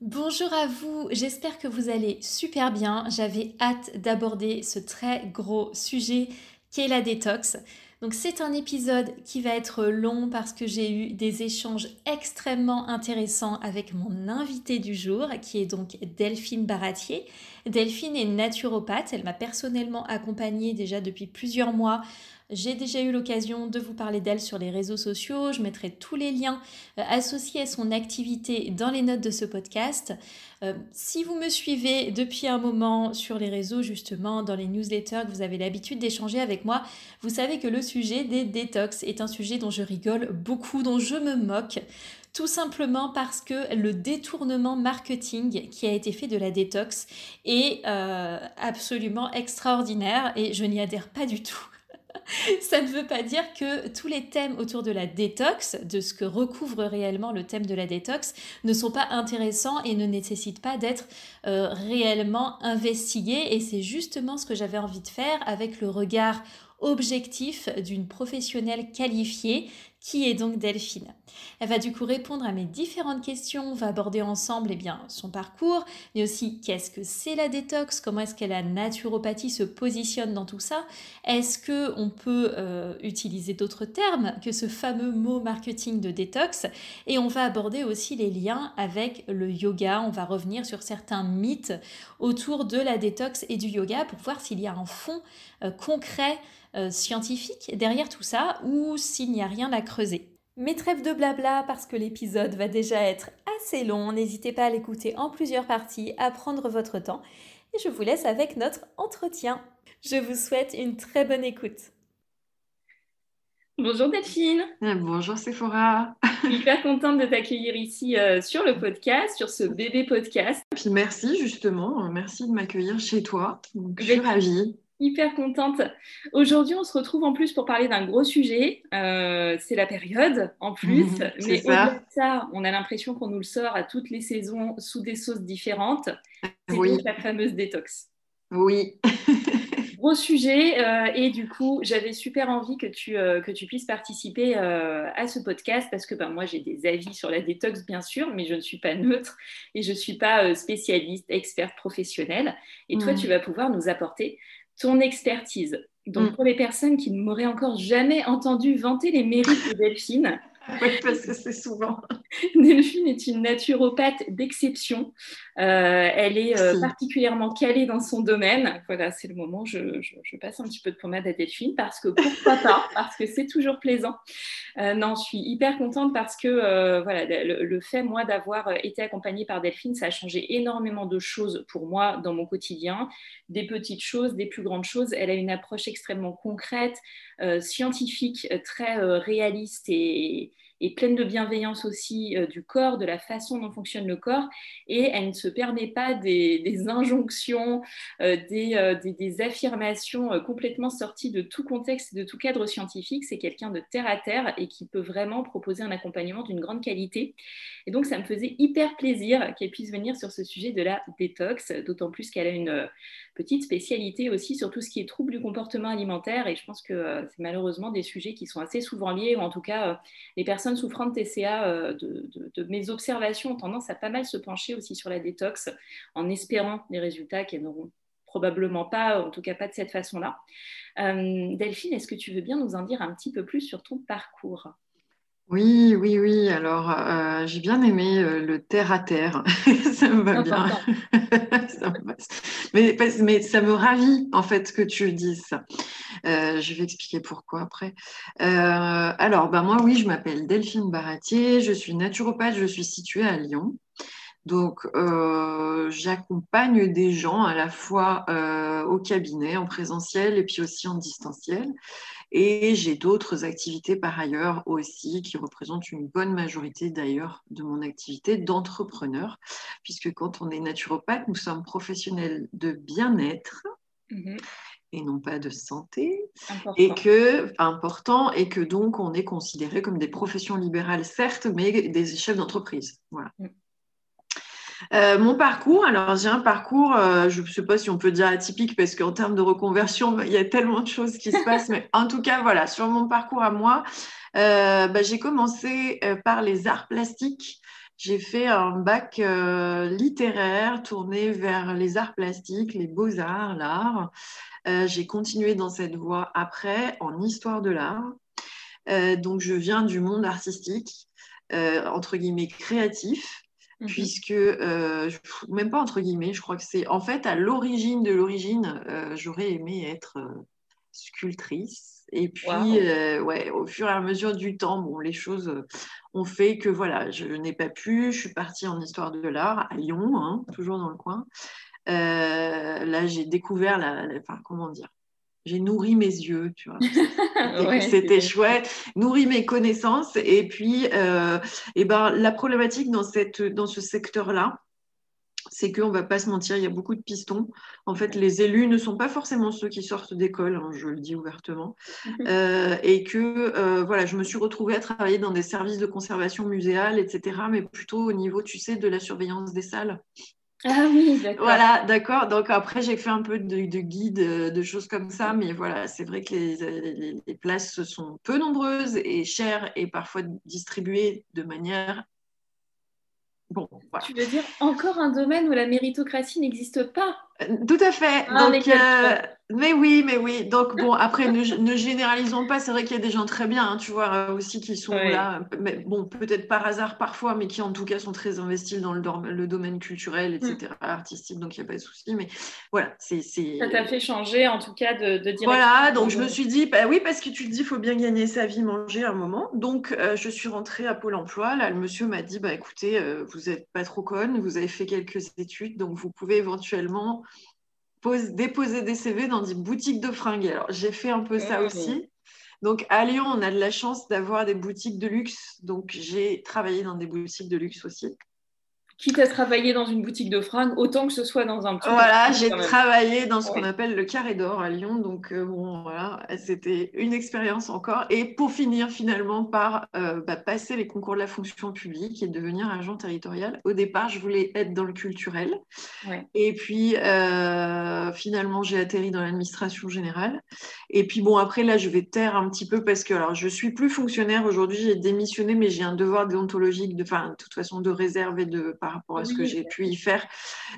Bonjour à vous, j'espère que vous allez super bien. J'avais hâte d'aborder ce très gros sujet qu'est la détox. Donc c'est un épisode qui va être long parce que j'ai eu des échanges extrêmement intéressants avec mon invité du jour qui est donc Delphine Baratier. Delphine est naturopathe, elle m'a personnellement accompagnée déjà depuis plusieurs mois j'ai déjà eu l'occasion de vous parler d'elle sur les réseaux sociaux. Je mettrai tous les liens euh, associés à son activité dans les notes de ce podcast. Euh, si vous me suivez depuis un moment sur les réseaux, justement, dans les newsletters, que vous avez l'habitude d'échanger avec moi, vous savez que le sujet des détox est un sujet dont je rigole beaucoup, dont je me moque. Tout simplement parce que le détournement marketing qui a été fait de la détox est euh, absolument extraordinaire et je n'y adhère pas du tout. Ça ne veut pas dire que tous les thèmes autour de la détox, de ce que recouvre réellement le thème de la détox, ne sont pas intéressants et ne nécessitent pas d'être euh, réellement investigués. Et c'est justement ce que j'avais envie de faire avec le regard objectif d'une professionnelle qualifiée qui est donc Delphine? Elle va du coup répondre à mes différentes questions, on va aborder ensemble eh bien, son parcours, mais aussi qu'est-ce que c'est la détox, comment est-ce que la naturopathie se positionne dans tout ça, est-ce que on peut euh, utiliser d'autres termes que ce fameux mot marketing de détox, et on va aborder aussi les liens avec le yoga, on va revenir sur certains mythes autour de la détox et du yoga pour voir s'il y a un fond euh, concret euh, scientifique derrière tout ça ou s'il n'y a rien à creuser. Mes trêves de blabla parce que l'épisode va déjà être assez long, n'hésitez pas à l'écouter en plusieurs parties, à prendre votre temps et je vous laisse avec notre entretien. Je vous souhaite une très bonne écoute. Bonjour Delphine. Ah, bonjour Sephora. Hyper contente de t'accueillir ici euh, sur le podcast, sur ce bébé podcast. Puis merci justement, merci de m'accueillir chez toi. je suis ravie hyper contente. Aujourd'hui, on se retrouve en plus pour parler d'un gros sujet. Euh, c'est la période en plus. mais au-delà de ça, on a l'impression qu'on nous le sort à toutes les saisons sous des sauces différentes. C'est oui. la fameuse détox. Oui. gros sujet. Euh, et du coup, j'avais super envie que tu, euh, que tu puisses participer à ce podcast parce que ben, moi, j'ai des avis sur la détox, bien sûr, mais je ne suis pas neutre et je ne suis pas spécialiste, experte professionnelle. Et toi, tu vas pouvoir nous apporter ton expertise. Donc, mm. pour les personnes qui ne m'auraient encore jamais entendu vanter les mérites de Delphine, oui, parce que c'est souvent. Delphine est une naturopathe d'exception. Euh, elle est euh, particulièrement calée dans son domaine. Voilà, c'est le moment. Je, je, passe un petit peu de pommade à Delphine parce que pourquoi pas Parce que c'est toujours plaisant. Euh, non, je suis hyper contente parce que voilà, le, le, fait, moi, d'avoir été accompagnée par Delphine, ça a changé énormément de choses pour moi dans mon quotidien. Des petites choses, des plus grandes choses. Elle a une approche extrêmement concrète, scientifique, très réaliste et et pleine de bienveillance aussi euh, du corps, de la façon dont fonctionne le corps, et elle ne se permet pas des, injonctions, euh, euh, des, des, affirmations complètement sorties de tout contexte de tout cadre scientifique. C'est quelqu'un de terre à terre et qui peut vraiment proposer un accompagnement d'une grande qualité. Et donc, ça me faisait hyper plaisir qu'elle puisse venir sur ce sujet de la détox, d'autant plus qu'elle a une petite spécialité aussi sur tout ce qui est trouble du comportement alimentaire. Et je pense que c'est malheureusement des sujets qui sont assez souvent liés, ou en tout cas, les personnes souffrant de TCA, euh, de, mes observations, ont tendance à pas mal se pencher aussi sur la détox, en espérant des résultats qu'elles n'auront probablement pas, en tout cas pas de cette façon-là. Euh, Delphine, est-ce que tu veux bien nous en dire un petit peu plus sur ton parcours? Oui, oui, oui. Alors, euh, j'ai bien aimé le terre à terre. ça me va bien. mais, mais, ça me ravit, en fait, que tu dises ça. Euh, je vais expliquer pourquoi après. Euh, alors, ben moi, oui, je m'appelle Delphine Baratier, je suis naturopathe, je suis située à Lyon. Donc, euh, j'accompagne des gens à la fois euh, au cabinet, en présentiel et puis aussi en distanciel. Et j'ai d'autres activités par ailleurs aussi qui représentent une bonne majorité d'ailleurs de mon activité d'entrepreneur, puisque quand on est naturopathe, nous sommes professionnels de bien-être. Mhm. et non pas de santé, et que important, et que donc on est considéré comme des professions libérales certes, mais des chefs d'entreprise. Voilà. Euh, mon parcours, alors j'ai un parcours, euh, je ne sais pas si on peut dire atypique parce qu'en termes de reconversion, il y a tellement de choses qui se passent, mais en tout cas, voilà, sur mon parcours à moi, euh, bah, j'ai commencé par les arts plastiques. J'ai fait un bac littéraire tourné vers les arts plastiques, les beaux-arts, l'art. j'ai continué dans cette voie après en histoire de l'art. donc, je viens du monde artistique, entre guillemets créatif. Mhm. puisque, euh, même pas entre guillemets, je crois que c'est en fait à l'origine de l'origine, euh, j'aurais aimé être euh, sculptrice. Et puis, ouais, au fur et à mesure du temps, bon, les choses ont fait que voilà, je n'ai pas pu. Je suis partie en histoire de l'art à Lyon, hein, toujours dans le coin. là, j'ai découvert la, enfin, comment dire, j'ai nourri mes yeux, tu vois. C'était chouette, nourri mes connaissances. Et puis, euh, et ben, la problématique dans, cette, dans ce secteur-là, c'est qu'on ne va pas se mentir, il y a beaucoup de pistons. En fait, les élus ne sont pas forcément ceux qui sortent d'école, hein, je le dis ouvertement. Euh, et que euh, voilà, je me suis retrouvée à travailler dans des services de conservation muséale, etc., mais plutôt au niveau, tu sais, de la surveillance des salles. Ah oui, d'accord. Voilà, d'accord. Donc après, j'ai fait un peu de, guide, euh, de choses comme ça, mais voilà, c'est vrai que les, les, places sont peu nombreuses et chères et parfois distribuées de manière Bon, Tu veux dire encore un domaine où la méritocratie n'existe pas? Euh, Tout à fait. Ah, Donc, euh, mais oui, mais oui. Donc bon, après, ne, généralisons pas. C'est vrai qu'il y a des gens très bien, hein, tu vois, euh, aussi qui sont là. Mais bon, peut-être par hasard parfois, mais qui en tout cas sont très investis dans le, le domaine culturel, etc., mm. artistique. Donc il n'y a pas de souci. Mais voilà, c'est. Ça t'a fait changer, en tout cas, de, de Voilà. Donc je me suis dit, bah oui, parce que tu te dis, il faut bien gagner sa vie, manger à un moment. Donc je suis rentrée à Pôle Emploi. Là, le monsieur m'a dit, bah écoutez, vous n'êtes pas trop conne, vous avez fait quelques études, donc vous pouvez éventuellement déposer des CV dans des boutiques de fringues. Alors, j'ai fait un peu ça mmh. aussi. Donc, à Lyon, on a de la chance d'avoir des boutiques de luxe. Donc, j'ai travaillé dans des boutiques de luxe aussi quitte à travailler dans une boutique de fringues, autant que ce soit dans un petit. Voilà, j'ai travaillé dans ce qu'on appelle le Carré d'Or à Lyon. Donc, euh, bon, voilà, c'était une expérience encore. Et pour finir, finalement, par euh, bah, passer les concours de la fonction publique et devenir agent territorial. Au départ, je voulais être dans le culturel. Et puis, euh, finalement, j'ai atterri dans l'administration générale. Et puis, bon, après, là, je vais taire un petit peu parce que, alors, je suis plus fonctionnaire aujourd'hui. J'ai démissionné, mais j'ai un devoir déontologique, de, enfin, de toute façon, de réserve et de par rapport à ce que j'ai pu y faire.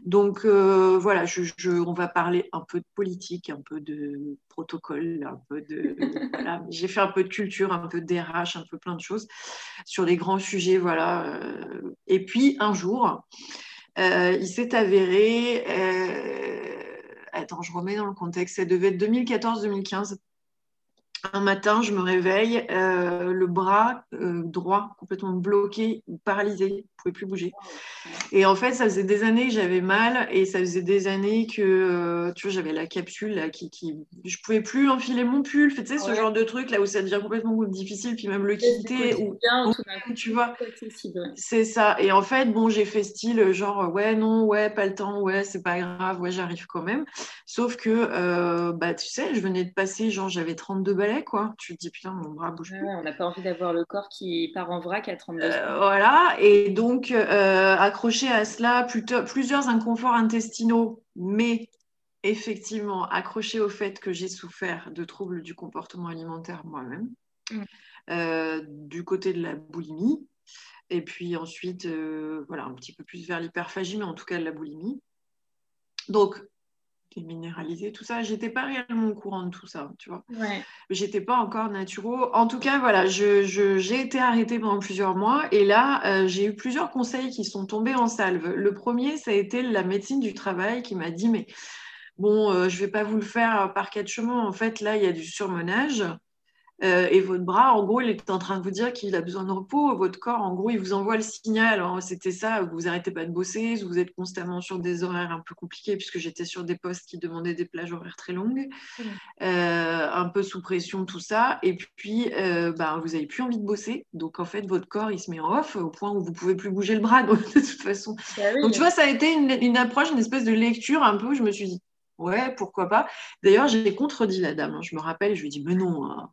Donc euh, voilà, je, on va parler un peu de politique, un peu de protocole, un peu de. voilà. J'ai fait un peu de culture, un peu de DRH, un peu plein de choses sur les grands sujets. Voilà. Euh. Et puis un jour, euh, il s'est avéré. attends, je remets dans le contexte. Ça devait être 2014-2015 un matin, je me réveille, euh, le bras euh, droit complètement bloqué, paralysé, je ne pouvais plus bouger. Et en fait, ça faisait des années que j'avais mal et ça faisait des années que euh, tu vois, j'avais la capsule là, qui, qui, je pouvais plus enfiler mon pull. Tu sais, ce genre de truc là où ça devient complètement difficile, puis même le quitter. Ou, tu vois, c'est ça. Et en fait, bon, j'ai fait style genre ouais, non, ouais, pas le temps, ouais, c'est pas grave, ouais, j'arrive quand même. Sauf que, bah, tu sais, je venais de passer, genre, j'avais 32 balais quoi. Tu te dis, putain, mon bras bouge on n'a pas envie d'avoir le corps qui part en vrac à 32 euh, Voilà, et donc, euh, accroché à cela, plusieurs inconforts intestinaux, mais effectivement, accroché au fait que j'ai souffert de troubles du comportement alimentaire moi-même, mm. euh, du côté de la boulimie, et puis ensuite, voilà, un petit peu plus vers l'hyperphagie, mais en tout cas de la boulimie. Donc, minéralisé, tout ça. J'étais pas réellement au courant de tout ça, tu vois. Ouais. J'étais pas encore naturo. En tout cas, voilà, j'ai je, été arrêtée pendant plusieurs mois et là, euh, j'ai eu plusieurs conseils qui sont tombés en salve. Le premier, ça a été la médecine du travail qui m'a dit, mais bon, euh, je vais pas vous le faire par quatre chemins. En fait, là, il y a du surmenage. Euh, et votre bras, en gros, il est en train de vous dire qu'il a besoin de repos. Votre corps, en gros, il vous envoie le signal. C'était ça, vous n'arrêtez pas de bosser, vous êtes constamment sur des horaires un peu compliqués, puisque j'étais sur des postes qui demandaient des plages horaires très longues, euh, un peu sous pression, tout ça. Et puis, euh, bah, vous n'avez plus envie de bosser. Donc, en fait, votre corps, il se met en off au point où vous ne pouvez plus bouger le bras, de toute façon. Bah donc, tu vois, ça a été une, une approche, une espèce de lecture un peu où je me suis dit, ouais, pourquoi pas. D'ailleurs, j'ai contredit la dame. Hein. Je me rappelle, je lui ai dit, mais non, hein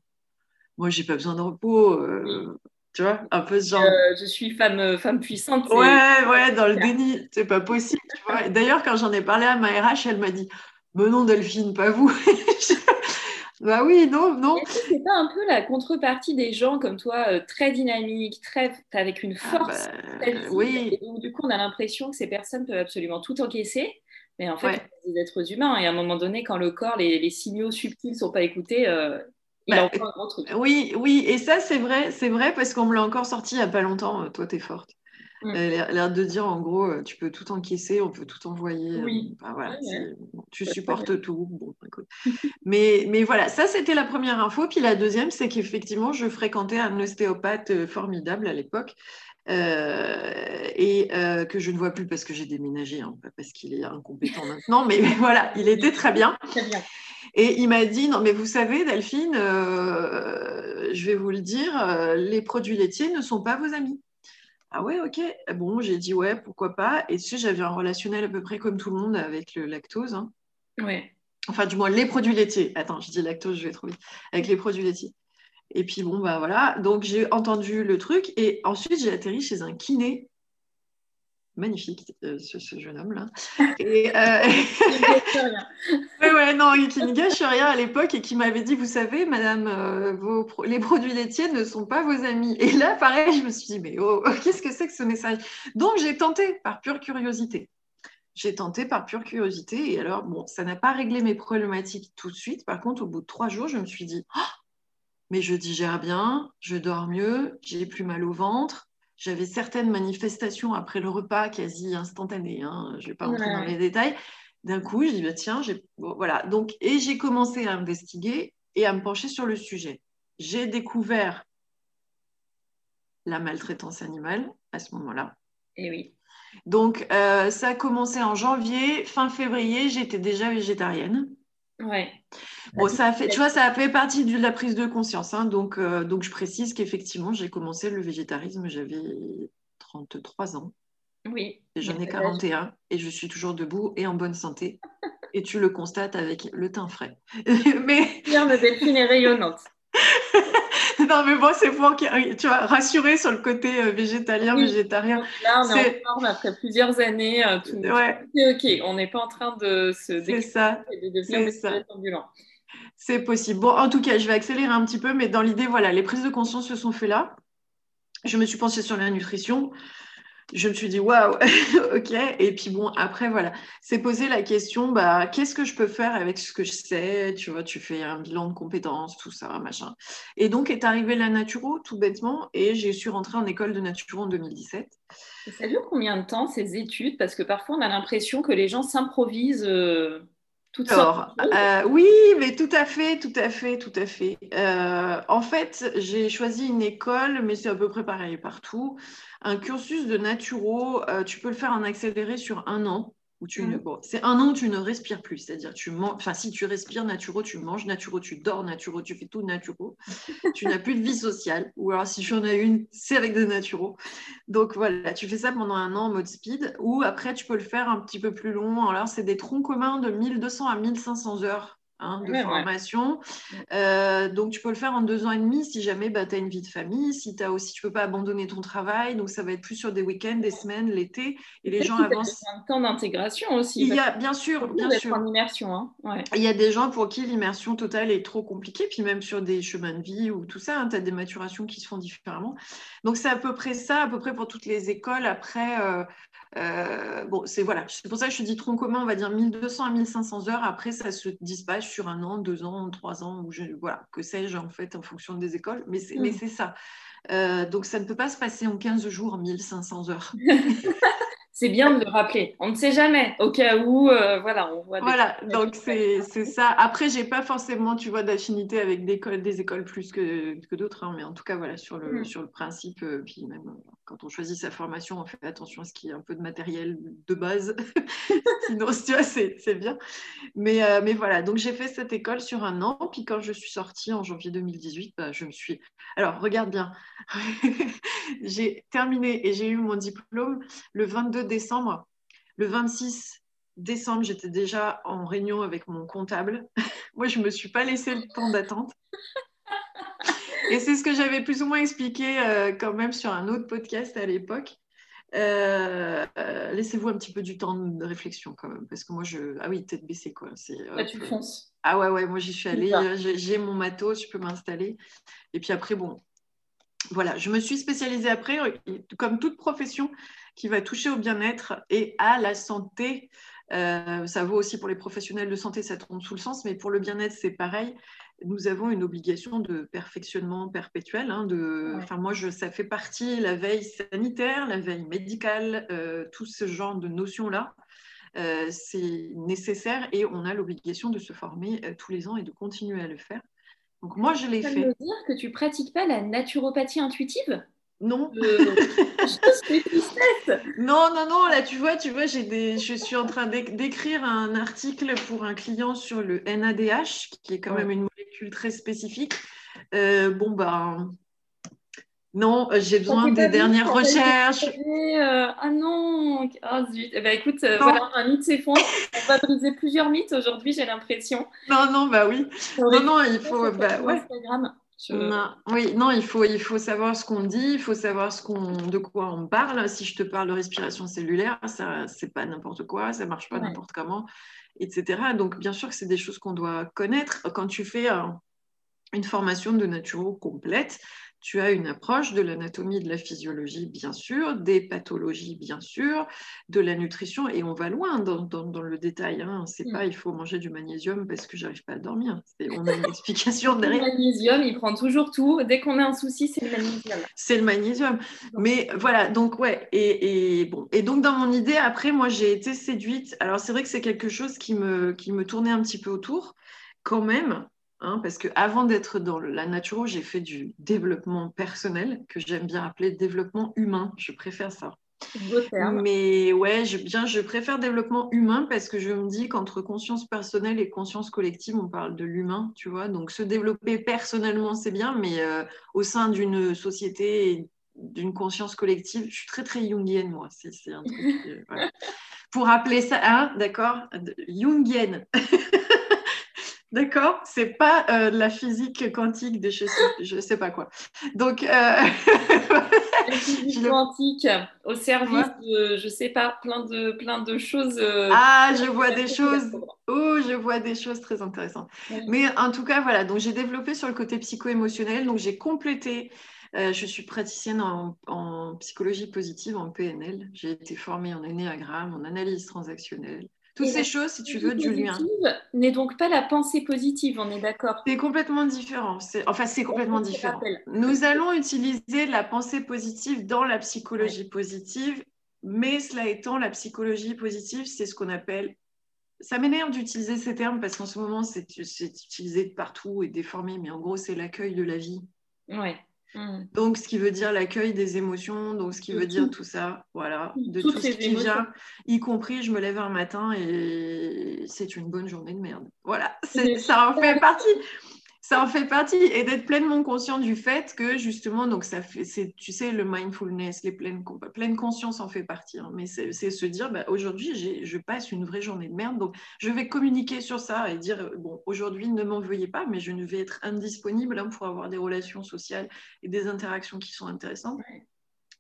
moi, j'ai pas besoin de repos. Euh, tu vois, un peu ce genre. Euh, je suis femme, euh, femme puissante. Ouais, ouais, dans le déni. C'est pas possible. D'ailleurs, quand j'en ai parlé à ma RH, elle m'a dit Mais non, Delphine, pas vous. bah oui, non, non. C'est pas un peu la contrepartie des gens comme toi, très dynamiques, très avec une ah force. bah, oui. du coup, on a l'impression que ces personnes peuvent absolument tout encaisser. Mais en fait, c'est des êtres humains. Et à un moment donné, quand le corps, les, les signaux subtils ne sont pas écoutés, bah, oui, oui, et ça c'est vrai, c'est vrai parce qu'on me l'a encore sorti il n'y a pas longtemps. Euh, toi, tu es forte. Mm. L'air de dire en gros, euh, tu peux tout encaisser, on peut tout envoyer. Euh, oui. voilà, tu supportes tout. mais, mais voilà, ça c'était la première info. Puis la deuxième, c'est qu'effectivement, je fréquentais un ostéopathe formidable à l'époque. et que je ne vois plus parce que j'ai déménagé, hein, pas parce qu'il est incompétent maintenant, mais, mais, voilà, il était très bien. Très bien. Et il m'a dit, non, mais vous savez, Delphine, euh, je vais vous le dire, euh, les produits laitiers ne sont pas vos amis. Ah ouais, ok. Bon, j'ai dit, ouais, pourquoi pas. Et tu sais, j'avais un relationnel à peu près comme tout le monde avec le lactose. Hein. Ouais. Enfin, du moins, les produits laitiers. Attends, je dis lactose, je vais trop vite. Avec les produits laitiers. Et puis, bon, bah voilà. Donc, j'ai entendu le truc. Et ensuite, j'ai atterri chez un kiné magnifique, euh, ce, jeune homme-là. Et, euh... ouais, ouais, non, qui ne gâche rien à l'époque et qui m'avait dit, vous savez, madame, euh, vos les produits laitiers ne sont pas vos amis. Et là, pareil, je me suis dit, mais oh, qu'est-ce que c'est que ce message? Donc, j'ai tenté par pure curiosité. J'ai tenté par pure curiosité. Et alors, bon, ça n'a pas réglé mes problématiques tout de suite. Par contre, au bout de trois jours, je me suis dit, oh, mais je digère bien, je dors mieux, j'ai plus mal au ventre j'avais certaines manifestations après le repas quasi instantanées. Hein, je ne vais pas rentrer dans les détails. D'un coup, je dis bah, tiens, voilà. Donc, et j'ai commencé à investiguer et à me pencher sur le sujet. J'ai découvert la maltraitance animale à ce moment-là. Et eh oui. Donc, euh, ça a commencé en janvier. Fin février, j'étais déjà végétarienne. Ouais. Bon, ça a fait, tu vois, ça a fait partie de la prise de conscience. Hein. donc, euh, donc, je précise qu'effectivement, j'ai commencé le végétarisme, j'avais 33 ans. Oui. Et j'en ai 41 et je suis toujours debout et en bonne santé. et tu le constates avec le teint frais. mais. Bien, ma Delphine est rayonnante. non, mais bon, c'est pour tu vois, rassurer sur le côté euh, végétalien, végétarien. Là, on est, en forme après plusieurs années. Euh, tout, ouais. ok, on n'est pas en train de se ça. et de devenir ambulant. C'est possible. Bon, en tout cas, je vais accélérer un petit peu, mais dans l'idée, voilà, les prises de conscience se sont faites là. Je me suis penchée sur la nutrition je me suis dit waouh, ok. Et puis bon, après voilà, c'est poser la question, bah qu'est-ce que je peux faire avec ce que je sais? Tu vois, tu fais un bilan de compétences, tout ça, machin. Et donc est arrivé la naturo tout bêtement, et j'ai su rentrer en école de naturo en 2017. ça dure combien de temps ces études? Parce que parfois on a l'impression que les gens s'improvisent. Euh... Alors, euh, oui, mais tout à fait, tout à fait, tout à fait. Euh, en fait, j'ai choisi une école, mais c'est à peu près pareil partout. Un cursus de naturo, euh, tu peux le faire en accéléré sur un an. Où tu ne, c'est un an où tu ne respires plus, c'est-à-dire tu manges, enfin si tu respires naturo, tu manges naturo, tu dors naturo, tu fais tout naturo, tu n'as plus de vie sociale, ou alors si tu en as une, c'est avec des naturo. Donc voilà, tu fais ça pendant un an en mode speed, ou après tu peux le faire un petit peu plus long, alors c'est des troncs communs de 1200 à 1500 heures Hein, de formation. Euh, donc, tu peux le faire en deux ans et demi si jamais bah, tu as une vie de famille, si tu aussi, tu peux pas abandonner ton travail. Donc, ça va être plus sur des week-ends, des semaines, l'été. Et les gens avancent. un temps d'intégration aussi. Il y a, bien sûr, bien sûr. En immersion. Hein. Il y a des gens pour qui l'immersion totale est trop compliquée. Puis, même sur des chemins de vie ou tout ça, hein, tu as des maturations qui se font différemment. Donc, c'est à peu près ça, à peu près pour toutes les écoles. Après, euh, euh, bon, c'est voilà, c'est pour ça que je te dis tronc commun, on va dire 1200 à 1500 heures. Après, ça se dispatche sur un an, deux ans, trois ans, ou je, voilà, que sais-je en fait en fonction des écoles. Mais c'est, mm. ça. Euh, donc, ça ne peut pas se passer en 15 jours, 1500 heures. c'est bien de le rappeler. On ne sait jamais, au cas où, euh, voilà, on voit. Voilà, donc c'est ça. Après, j'ai pas forcément, tu vois, d'affinité avec des écoles, des écoles plus que, que d'autres, hein, mais en tout cas, voilà, sur le, mm. sur le principe, puis même quand on choisit sa formation, on fait attention à ce qu'il y ait un peu de matériel de base. Sinon, tu vois, c'est bien. Mais, mais voilà, donc j'ai fait cette école sur un an, puis quand je suis sortie en janvier 2018, bah, je me suis. Alors, regarde bien, j'ai terminé et j'ai eu mon diplôme le 22 décembre. Le 26 décembre, j'étais déjà en réunion avec mon comptable. Moi, je ne me suis pas laissé le temps d'attente. Et c'est ce que j'avais plus ou moins expliqué euh, quand même sur un autre podcast à l'époque. Euh, euh, laissez-vous un petit peu du temps de réflexion quand même, parce que moi, je... Ah oui, tête baissée, quoi. Là, tu fonces. Ah ouais, ouais, moi, j'y suis allée, j'ai mon matos, je peux m'installer. Et puis après, bon, voilà, je me suis spécialisée après, comme toute profession qui va toucher au bien-être et à la santé. Euh, ça vaut aussi pour les professionnels de santé, ça tombe sous le sens, mais pour le bien-être, c'est pareil. Nous avons une obligation de perfectionnement perpétuel. Hein, de, enfin, moi, je, ça fait partie la veille sanitaire, la veille médicale, euh, tout ce genre de notions-là. Euh, c'est nécessaire et on a l'obligation de se former tous les ans et de continuer à le faire. Donc moi, je l'ai fait. Ça veut dire que tu pratiques pas la naturopathie intuitive? Non. Euh, non, non, non, là tu vois, tu vois, j'ai des... je suis en train d'écrire un article pour un client sur le NADH, qui est quand même une molécule très spécifique. Euh, bon, bah, non, j'ai besoin des dernières recherches. Euh, ah non, oh, zut. Eh ben, écoute, euh, voilà, un mythe s'effondre. On va briser plusieurs mythes aujourd'hui, j'ai l'impression. Non, non, bah oui. Non, non, il faut. Bah, ouais. Oui, non, il faut, il faut savoir ce qu'on dit, il faut savoir ce qu'on, de quoi on parle. Si je te parle de respiration cellulaire, ça, c'est pas n'importe quoi, ça marche pas n'importe comment, etc. Donc, bien sûr que c'est des choses qu'on doit connaître. Quand tu fais une formation de naturo complète, tu as une approche de l'anatomie, de la physiologie, bien sûr, des pathologies, bien sûr, de la nutrition, et on va loin dans, le détail. Hein. C'est mm. pas il faut manger du magnésium parce que j'arrive pas à dormir. On a une explication derrière. Le magnésium, il prend toujours tout. Dès qu'on a un souci, c'est le magnésium. C'est le magnésium. Mais voilà, donc ouais, et, bon, et donc dans mon idée, après, moi, j'ai été séduite. Alors c'est vrai que c'est quelque chose qui me, qui me tournait un petit peu autour, quand même. Hein, parce qu'avant d'être dans la naturo, j'ai fait du développement personnel, que j'aime bien appeler développement humain. Je préfère ça. Mais ouais, je, bien, je préfère développement humain parce que je me dis qu'entre conscience personnelle et conscience collective, on parle de l'humain, tu vois. Donc se développer personnellement, c'est bien, mais euh, au sein d'une société et d'une conscience collective, je suis très très jungienne, moi. C'est un truc. Pour appeler ça, hein, d'accord? Jungienne. D'accord C'est pas euh, la physique quantique de je sais, sais pas quoi. Donc, euh... la physique quantique au service de, je sais pas, plein de, plein de choses. Euh, ah, je vois des choses. Oh, je vois des choses très intéressantes. Mais en tout cas, voilà. Donc, j'ai développé sur le côté psycho-émotionnel. Donc, j'ai complété. Je suis praticienne en, en, psychologie positive, en PNL. J'ai été formée en énéagramme, en analyse transactionnelle, toutes ces choses, si tu veux, du lien. N'est donc pas la pensée positive, on est d'accord C'est complètement différent. Enfin, c'est complètement différent. Nous allons utiliser la pensée positive dans la psychologie positive, mais cela étant, la psychologie positive, c'est ce qu'on appelle. Ça m'énerve d'utiliser ces termes parce qu'en ce moment, c'est utilisé de partout et déformé, mais en gros, c'est l'accueil de la vie. Ouais. Mm. Donc, ce qui veut dire l'accueil des émotions, donc ce qui veut dire tout. ça, voilà, de tout ce qui vient, y compris je me lève un matin et c'est une bonne journée de merde. Voilà, ça en fait partie ça en fait partie et d'être pleinement conscient du fait que justement, donc ça c'est, tu sais, le mindfulness, les pleines, pleine conscience en fait partie. Hein. mais c'est, se dire, bah, aujourd'hui, je passe une vraie journée de merde, donc je vais communiquer sur ça et dire, bon, aujourd'hui, ne m'en veuillez pas, mais je ne vais être indisponible hein, pour avoir des relations sociales et des interactions qui sont intéressantes.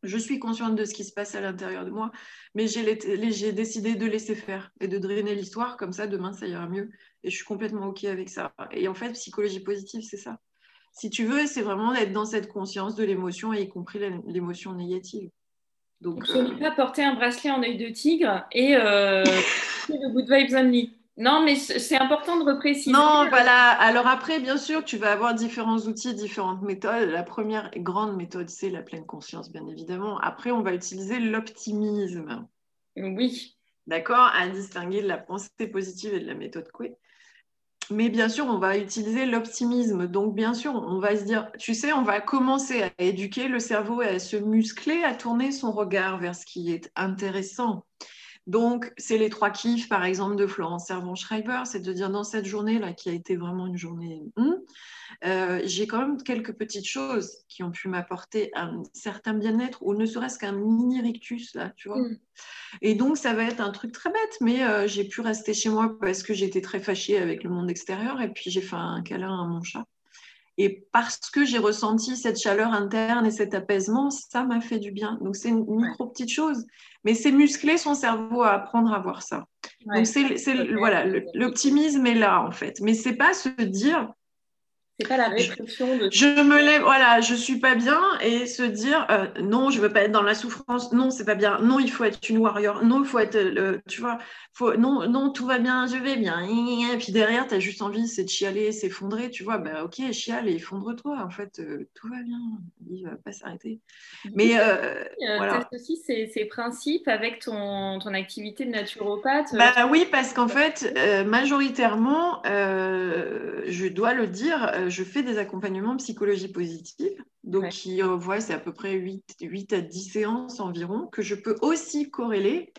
Je suis consciente de ce qui se passe à l'intérieur de moi, mais j'ai décidé de laisser faire et de drainer l'histoire, comme ça, demain, ça ira mieux. Et je suis complètement OK avec ça. Et en fait, psychologie positive, c'est ça. Si tu veux, c'est vraiment d'être dans cette conscience de l'émotion, y compris l'émotion négative. Donc, je ne euh... pas porter un bracelet en œil de tigre et euh, le good vibes only. Non, mais c'est important de repréciser. Non, voilà. Alors après, bien sûr, tu vas avoir différents outils, différentes méthodes. La première grande méthode, c'est la pleine conscience, bien évidemment. Après, on va utiliser l'optimisme. Oui. D'accord? À distinguer de la pensée positive et de la méthode Coué. Mais bien sûr, on va utiliser l'optimisme. Donc, bien sûr, on va se dire, tu sais, on va commencer à éduquer le cerveau et à se muscler, à tourner son regard vers ce qui est intéressant. Donc, c'est les trois kiffs, par exemple, de Florence Servan-Schreiber, c'est de dire dans cette journée-là, qui a été vraiment une journée, hmm, euh, j'ai quand même quelques petites choses qui ont pu m'apporter un certain bien-être, ou ne serait-ce qu'un mini rictus, là, tu vois. Hmm. Et donc, ça va être un truc très bête, mais euh, j'ai pu rester chez moi parce que j'étais très fâchée avec le monde extérieur, et puis j'ai fait un câlin à mon chat. Et parce que j'ai ressenti cette chaleur interne et cet apaisement, ça m'a fait du bien. Donc, c'est une micro petite chose. Mais c'est muscler son cerveau à apprendre à voir ça. Donc, c'est, voilà, l'optimisme est là, en fait. Mais c'est pas se dire, c'est pas la répression de. Je me lève, voilà, je suis pas bien et se dire euh, non, je veux pas être dans la souffrance. Non, c'est pas bien. Non, il faut être une warrior. Non, il faut être, le, tu vois, faut, non, non, tout va bien, je vais bien. Et puis derrière, tu as juste envie, c'est de chialer, s'effondrer. Tu vois, bah ok, chiale et effondre-toi. En fait, euh, tout va bien. Il va pas s'arrêter. Mais euh, voilà. Tu aussi ces, ces, principes avec ton, ton activité de naturopathe. Bah oui, parce qu'en fait, majoritairement, je dois le dire je fais des accompagnements psychologie positive, donc qui euh, c'est à peu près 8, 8 à 10 séances environ, que je peux aussi corréler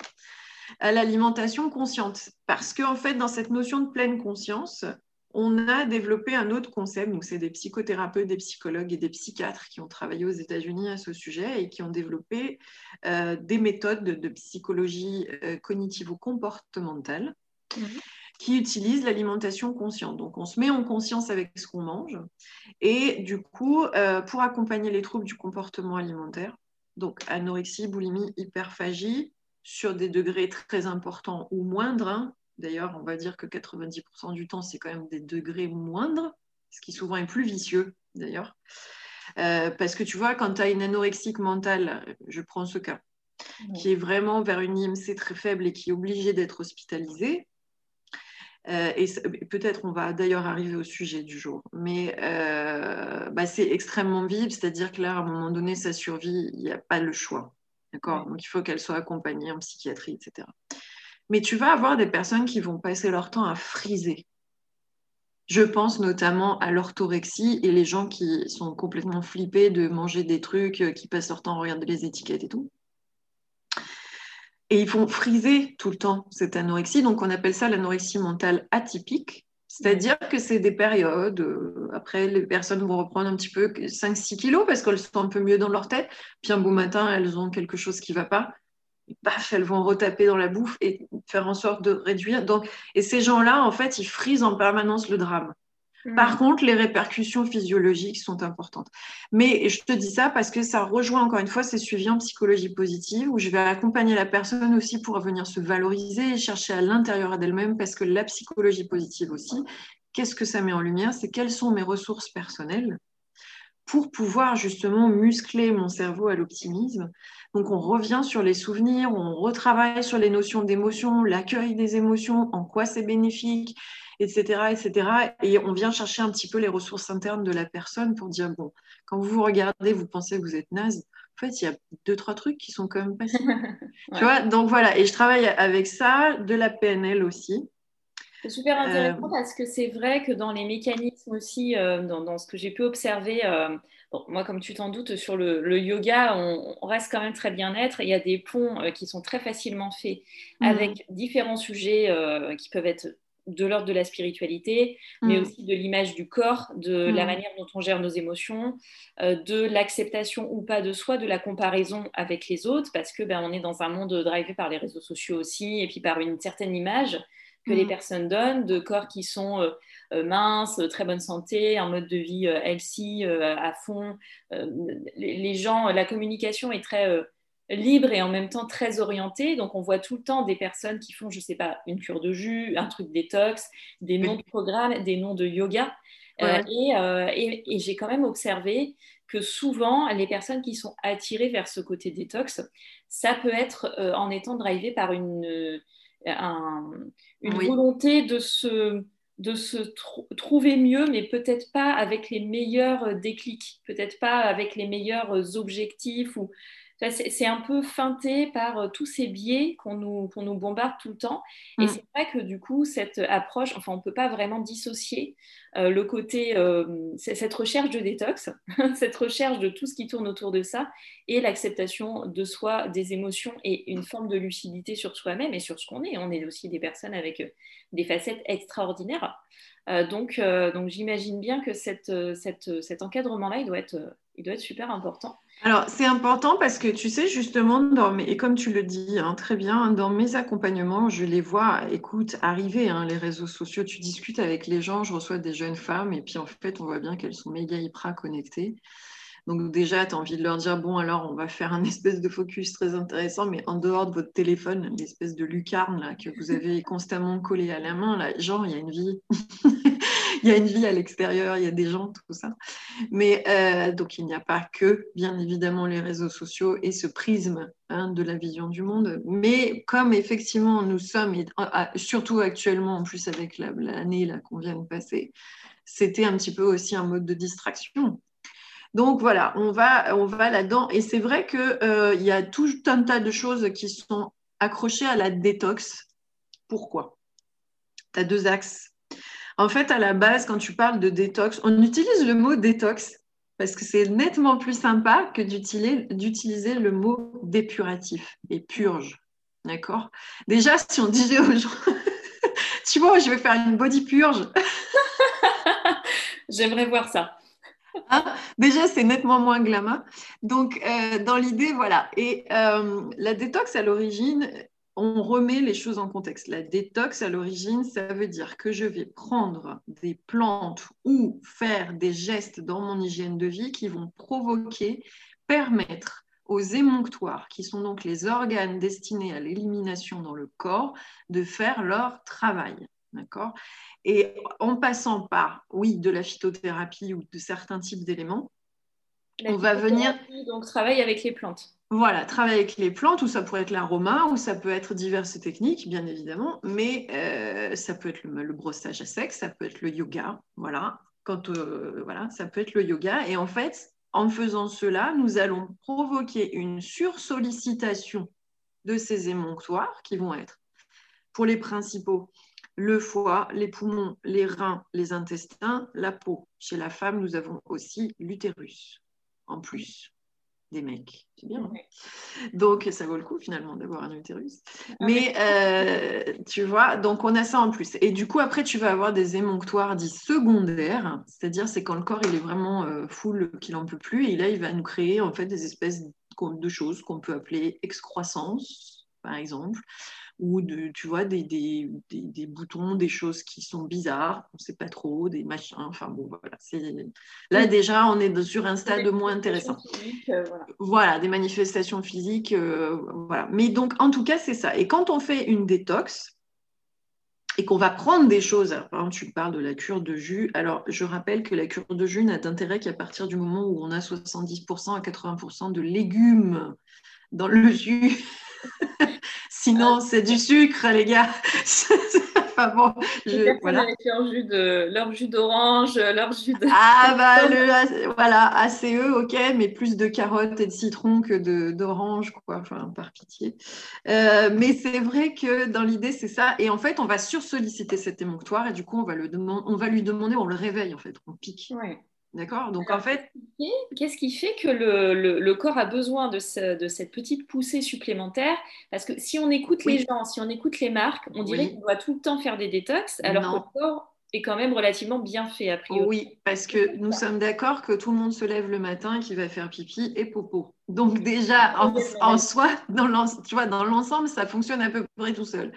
à l'alimentation consciente. Parce qu'en en fait, dans cette notion de pleine conscience, on a développé un autre concept, donc c'est des psychothérapeutes, des psychologues et des psychiatres qui ont travaillé aux États-Unis à ce sujet et qui ont développé euh, des méthodes de, psychologie euh, cognitivo-comportementale. Mhm qui utilise l'alimentation consciente. Donc, on se met en conscience avec ce qu'on mange. Et du coup, euh, pour accompagner les troubles du comportement alimentaire, donc anorexie, boulimie, hyperphagie, sur des degrés très importants ou moindres, hein. d'ailleurs, on va dire que 90% du temps, c'est quand même des degrés moindres, ce qui souvent est plus vicieux, d'ailleurs. Euh, parce que tu vois, quand tu as une anorexique mentale, je prends ce cas, qui est vraiment vers une IMC très faible et qui est obligée d'être hospitalisée, euh, et peut-être on va d'ailleurs arriver au sujet du jour, mais euh, bah, c'est extrêmement vif, c'est-à-dire que là, à un moment donné, sa survie, il n'y a pas le choix. D'accord? Donc il faut qu'elle soit accompagnée en psychiatrie, etc. Mais tu vas avoir des personnes qui vont passer leur temps à friser. Je pense notamment à l'orthorexie et les gens qui sont complètement flippés de manger des trucs, euh, qui passent leur temps à regarder les étiquettes et tout. Et ils font friser tout le temps cette anorexie. Donc, on appelle ça l'anorexie mentale atypique. C'est-à-dire que c'est des périodes, euh, après les personnes vont reprendre un petit peu 5-6 kilos parce qu'elles sont un peu mieux dans leur tête, puis un beau matin, elles ont quelque chose qui ne va pas, et paf, elles vont retaper dans la bouffe et faire en sorte de réduire. Donc, et ces gens-là, en fait, ils frisent en permanence le drame. Par mm. contre, les répercussions physiologiques sont importantes. Mais je te dis ça parce que ça rejoint encore une fois ces suivis en psychologie positive où je vais accompagner la personne aussi pour venir se valoriser et chercher à l'intérieur d'elle-même parce que la psychologie positive aussi, qu'est-ce que ça met en lumière? C'est quelles sont mes ressources personnelles pour pouvoir justement muscler mon cerveau à l'optimisme. Donc on revient sur les souvenirs, on retravaille sur les notions d'émotion, l'accueil des émotions, en quoi c'est bénéfique, etc., etc. Et on vient chercher un petit peu les ressources internes de la personne pour dire, bon, quand vous vous regardez, vous pensez que vous êtes naze. En fait, il y a deux, trois trucs qui sont quand même pas Tu vois Donc voilà, et je travaille avec ça, de la PNL aussi. C'est super intéressant euh, parce que c'est vrai que dans les mécanismes aussi, euh, dans, ce que j'ai pu observer, euh, moi comme tu t'en doutes, sur le, yoga, on, reste quand même très bien-être. Il y a des ponts qui sont très facilement faits mmh. avec différents sujets qui peuvent être de l'ordre de la spiritualité, mais mm. aussi de l'image du corps, de la mm. manière dont on gère nos émotions, euh, de l'acceptation ou pas de soi, de la comparaison avec les autres, parce que ben, on est dans un monde drivé par les réseaux sociaux aussi, et puis par une certaine image que les mm. personnes donnent de corps qui sont euh, euh, minces, très bonne santé, un mode de vie healthy à fond. les, gens, la communication est très libre et en même temps très orienté. Donc, on voit tout le temps des personnes qui font, je ne sais pas, une cure de jus, un truc détox, des noms de programmes, des noms de yoga. Euh, euh, et, j'ai quand même observé que souvent, les personnes qui sont attirées vers ce côté détox, ça peut être euh, en étant drivé par une, une volonté de se, de se trouver mieux, mais peut-être pas avec les meilleurs déclics, peut-être pas avec les meilleurs objectifs ou c'est un peu feinté par euh, tous ces biais qu'on nous, nous, bombarde tout le temps. Et mm. c'est vrai que du coup, cette approche, enfin, on ne peut pas vraiment dissocier euh, le côté, euh, cette recherche de détox, cette recherche de tout ce qui tourne autour de ça, et l'acceptation de soi, des émotions et une forme de lucidité sur soi-même et sur ce qu'on est. On est aussi des personnes avec des facettes extraordinaires. donc, donc j'imagine bien que cette, cette, cet encadrement-là, il, doit être, il doit être super important. Alors, c'est important parce que tu sais, justement, dans et comme tu le dis hein, très bien, dans mes accompagnements, je les vois, écoute, arriver, hein, les réseaux sociaux, tu discutes avec les gens, je reçois des jeunes femmes et puis en fait, on voit bien qu'elles sont méga hyper connectées. Donc déjà, tu as envie de leur dire, bon, alors on va faire un espèce de focus très intéressant, mais en dehors de votre téléphone, l'espèce de lucarne que vous avez constamment collé à la main, là, genre, il y a une vie. il y a une vie à l'extérieur, il y a des gens, tout ça. Mais euh, donc, il n'y a pas que, bien évidemment, les réseaux sociaux et ce prisme hein, de la vision du monde. Mais comme effectivement, nous sommes, surtout actuellement, en plus avec l'année là qu'on vient de passer, c'était un petit peu aussi un mode de distraction. Donc voilà, on va, on va là-dedans. Et c'est vrai qu'il euh, y a tout un tas de choses qui sont accrochées à la détox. Pourquoi? Tu as deux axes en fait, à la base, quand tu parles de détox, on utilise le mot détox parce que c'est nettement plus sympa que d'utiliser le mot dépuratif et purge. D'accord? Déjà, si on disait aux gens, tu vois, je vais faire une body purge. J'aimerais voir ça. Hein Déjà, c'est nettement moins glamour. Donc, euh, dans l'idée, voilà. Et euh, la détox, à l'origine, on remet les choses en contexte. La détox, à l'origine, ça veut dire que je vais prendre des plantes ou faire des gestes dans mon hygiène de vie qui vont provoquer, permettre aux émonctoires, qui sont donc les organes destinés à l'élimination dans le corps, de faire leur travail. D'accord? Et en passant par, oui, de la phytothérapie ou de certains types d'éléments, on va venir. Donc, travailler avec les plantes. Voilà, travailler avec les plantes, ou ça pourrait être l'aroma, ou ça peut être diverses techniques, bien évidemment, mais euh, ça peut être le, brossage à sec, ça peut être le yoga, voilà. Quand, euh, voilà, ça peut être le yoga. Et en fait, en faisant cela, nous allons provoquer une sursollicitation de ces émonctoires qui vont être, pour les principaux, le foie, les poumons, les reins, les intestins, la peau. Chez la femme, nous avons aussi l'utérus en plus des mecs. C'est bien. Hein. donc, ça vaut le coup finalement d'avoir un utérus. Ah Mais euh, tu vois, donc on a ça en plus. Et du coup, après, tu vas avoir des émonctoires dits secondaires, c'est-à-dire c'est quand le corps il est vraiment euh, full, qu'il n'en peut plus. Et là, il va nous créer en fait des espèces de choses qu'on peut appeler excroissance, par exemple, ou de, tu vois, des, des, des, boutons, des choses qui sont bizarres, on ne sait pas trop, des machins, enfin bon, voilà. Là, déjà, on est sur un stade moins intéressant. Euh, voilà. des manifestations physiques, euh, voilà. Mais donc, en tout cas, c'est ça. Et quand on fait une détox, et qu'on va prendre des choses, par exemple, tu parles de la cure de jus, alors je rappelle que la cure de jus n'a d'intérêt qu'à partir du moment où on a 70% à 80% de légumes dans le jus. Sinon, c'est du sucre, les gars. enfin bon, je, voilà. Avec leur jus de, leur jus d'orange, leur jus de. Ah bah le, voilà, ACE, ok, mais plus de carottes et de citron que de d'orange, quoi. Enfin, par pitié. Euh, mais c'est vrai que dans l'idée, c'est ça. Et en fait, on va sursolliciter cet émonctoire et du coup, on va le demander, on va lui demander, on le réveille en fait, on pique. Ouais. D'accord Donc en fait. Qu'est-ce qui fait que le, corps a besoin de, cette petite poussée supplémentaire? Parce que si on écoute les gens, si on écoute les marques, on dirait qu'on doit tout le temps faire des détox, alors que le corps est quand même relativement bien fait a priori. Oui, parce que nous sommes d'accord que tout le monde se lève le matin et qu'il va faire pipi et popo. Donc déjà, en, soi, dans l'ensemble, ça fonctionne à peu près tout seul.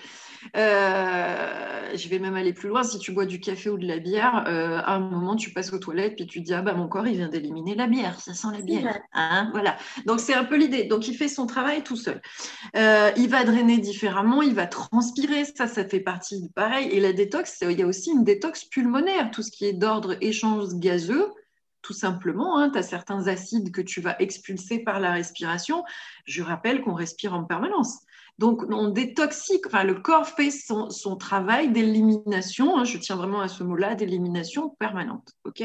Euh, je vais même aller plus loin. Si tu bois du café ou de la bière, euh, à un moment, tu passes aux toilettes puis tu te dis, ah bah mon corps, il vient d'éliminer la bière, ça sent la bière. Hein, voilà. Donc c'est un peu l'idée. Donc il fait son travail tout seul. Euh, il va drainer différemment, il va transpirer, ça, ça fait partie du pareil. Et la détox, il y a aussi une détox pulmonaire, tout ce qui est d'ordre échange gazeux tout simplement. Hein, tu as certains acides que tu vas expulser par la respiration. Je rappelle qu'on respire en permanence. Donc, on détoxique, enfin, le corps fait son, travail d'élimination, hein, je tiens vraiment à ce mot-là, d'élimination permanente. ok?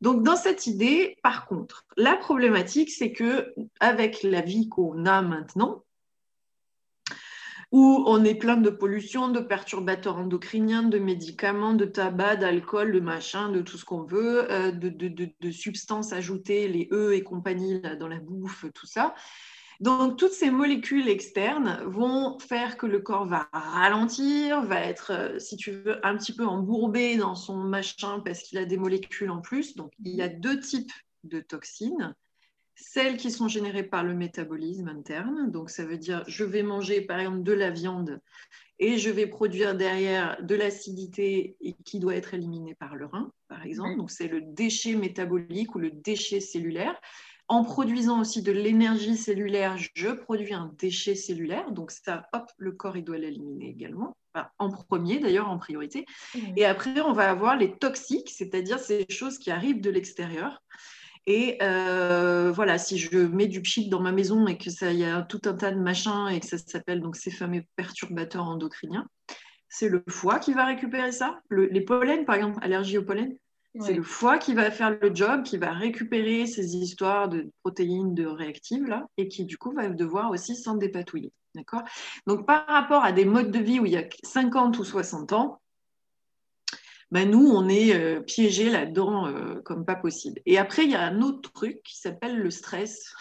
Donc, dans cette idée, par contre, la problématique, c'est que avec la vie qu'on a maintenant, où on est plein de pollution, de perturbateurs endocriniens, de médicaments, de tabac, d'alcool, de machin, de tout ce qu'on veut, euh, de, substances ajoutées, les E et compagnie dans la bouffe, tout ça. Donc, toutes ces molécules externes vont faire que le corps va ralentir, va être, euh, si tu veux, un petit peu embourbé dans son machin parce qu'il a des molécules en plus. Donc, il y a deux types de toxines celles qui sont générées par le métabolisme interne. Donc, ça veut dire, je vais manger par exemple de la viande et je vais produire derrière de l'acidité qui doit être éliminée par le rein, par exemple. Donc, c'est le déchet métabolique ou le déchet cellulaire. En produisant aussi de l'énergie cellulaire, je produis un déchet cellulaire. Donc, ça, hop, le corps, il doit l'éliminer également. en premier, d'ailleurs, en priorité. Et après, on va avoir les toxiques, c'est-à-dire ces choses qui arrivent de l'extérieur et euh, voilà, si je mets du pchit dans ma maison et que ça y a tout un tas de machins et que ça s'appelle donc ces fameux perturbateurs endocriniens, c'est le foie qui va récupérer ça. les pollens, par exemple, allergie au pollen, c'est le foie qui va faire le job, qui va récupérer ces histoires de protéines de réactives là, et qui du coup va devoir aussi s'en dépatouiller. D'accord? Donc par rapport à des modes de vie où il y a 50 ou 60 ans, ben nous, on est euh, piégés là-dedans euh, comme pas possible. Et après, il y a un autre truc qui s'appelle le stress.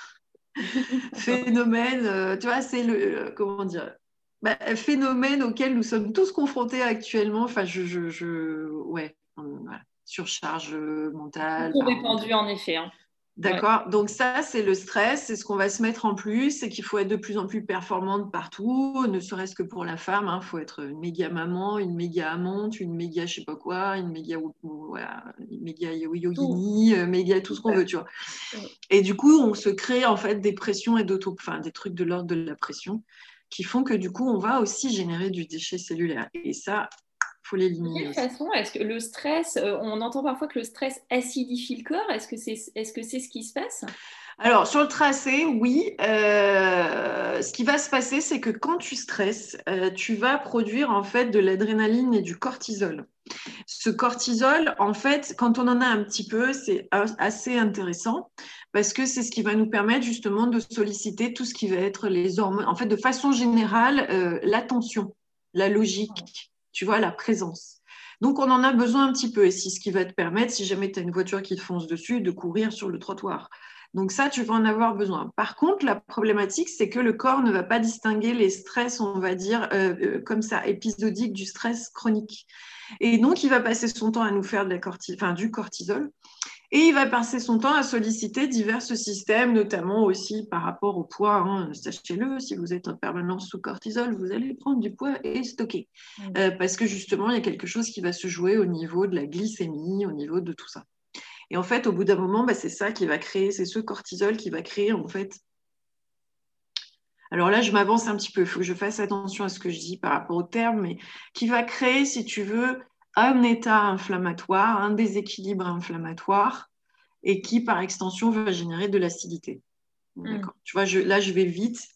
phénomène, euh, tu vois, c'est le, comment dire, ben, phénomène auquel nous sommes tous confrontés actuellement. Enfin, je, je, je ouais, surcharge mentale. Tout répandu, en effet. Hein. D'accord? Donc ça, c'est le stress, c'est ce qu'on va se mettre en plus, c'est qu'il faut être de plus en plus performante partout, ne serait-ce que pour la femme, il hein, faut être une méga maman, une méga amante, une méga je sais pas quoi, une méga, voilà, une méga yogini, euh, méga tout ce qu'on veut, tu vois. Et du coup, on se crée en fait des pressions et d'auto, enfin des trucs de l'ordre de la pression qui font que du coup, on va aussi générer du déchet cellulaire. Et ça, de quelle façon est-ce que le stress, euh, on entend parfois que le stress acidifie le corps. Est-ce que c'est est -ce, c'est ce qui se passe? Alors, sur le tracé, oui. Euh, ce qui va se passer, c'est que quand tu stresses, euh, tu vas produire en fait de l'adrénaline et du cortisol. Ce cortisol, en fait, quand on en a un petit peu, c'est assez intéressant parce que c'est ce qui va nous permettre justement de solliciter tout ce qui va être les hormones. En fait, de façon générale, l'attention, la logique, tu vois, la présence. Donc, on en a besoin un petit peu. Et c'est ce qui va te permettre, si jamais tu as une voiture qui te fonce dessus, de courir sur le trottoir. Donc, ça, tu vas en avoir besoin. Par contre, la problématique, c'est que le corps ne va pas distinguer les stress, on va dire, euh, euh, comme ça, épisodiques du stress chronique. Et donc, il va passer son temps à nous faire de la du cortisol. Et il va passer son temps à solliciter divers systèmes, notamment aussi par rapport au poids. Hein. Sachez-le, si vous êtes en permanence sous cortisol, vous allez prendre du poids et stocker. Mm. Euh, parce que justement, il y a quelque chose qui va se jouer au niveau de la glycémie, au niveau de tout ça. Et en fait, au bout d'un moment, bah, c'est ça qui va créer, c'est ce cortisol qui va créer en fait alors là, je m'avance un petit peu, il faut que je fasse attention à ce que je dis par rapport au terme, mais qui va créer, si tu veux, un état inflammatoire, un déséquilibre inflammatoire, et qui, par extension, va générer de l'acidité. Hmm. Tu vois, là, je vais vite.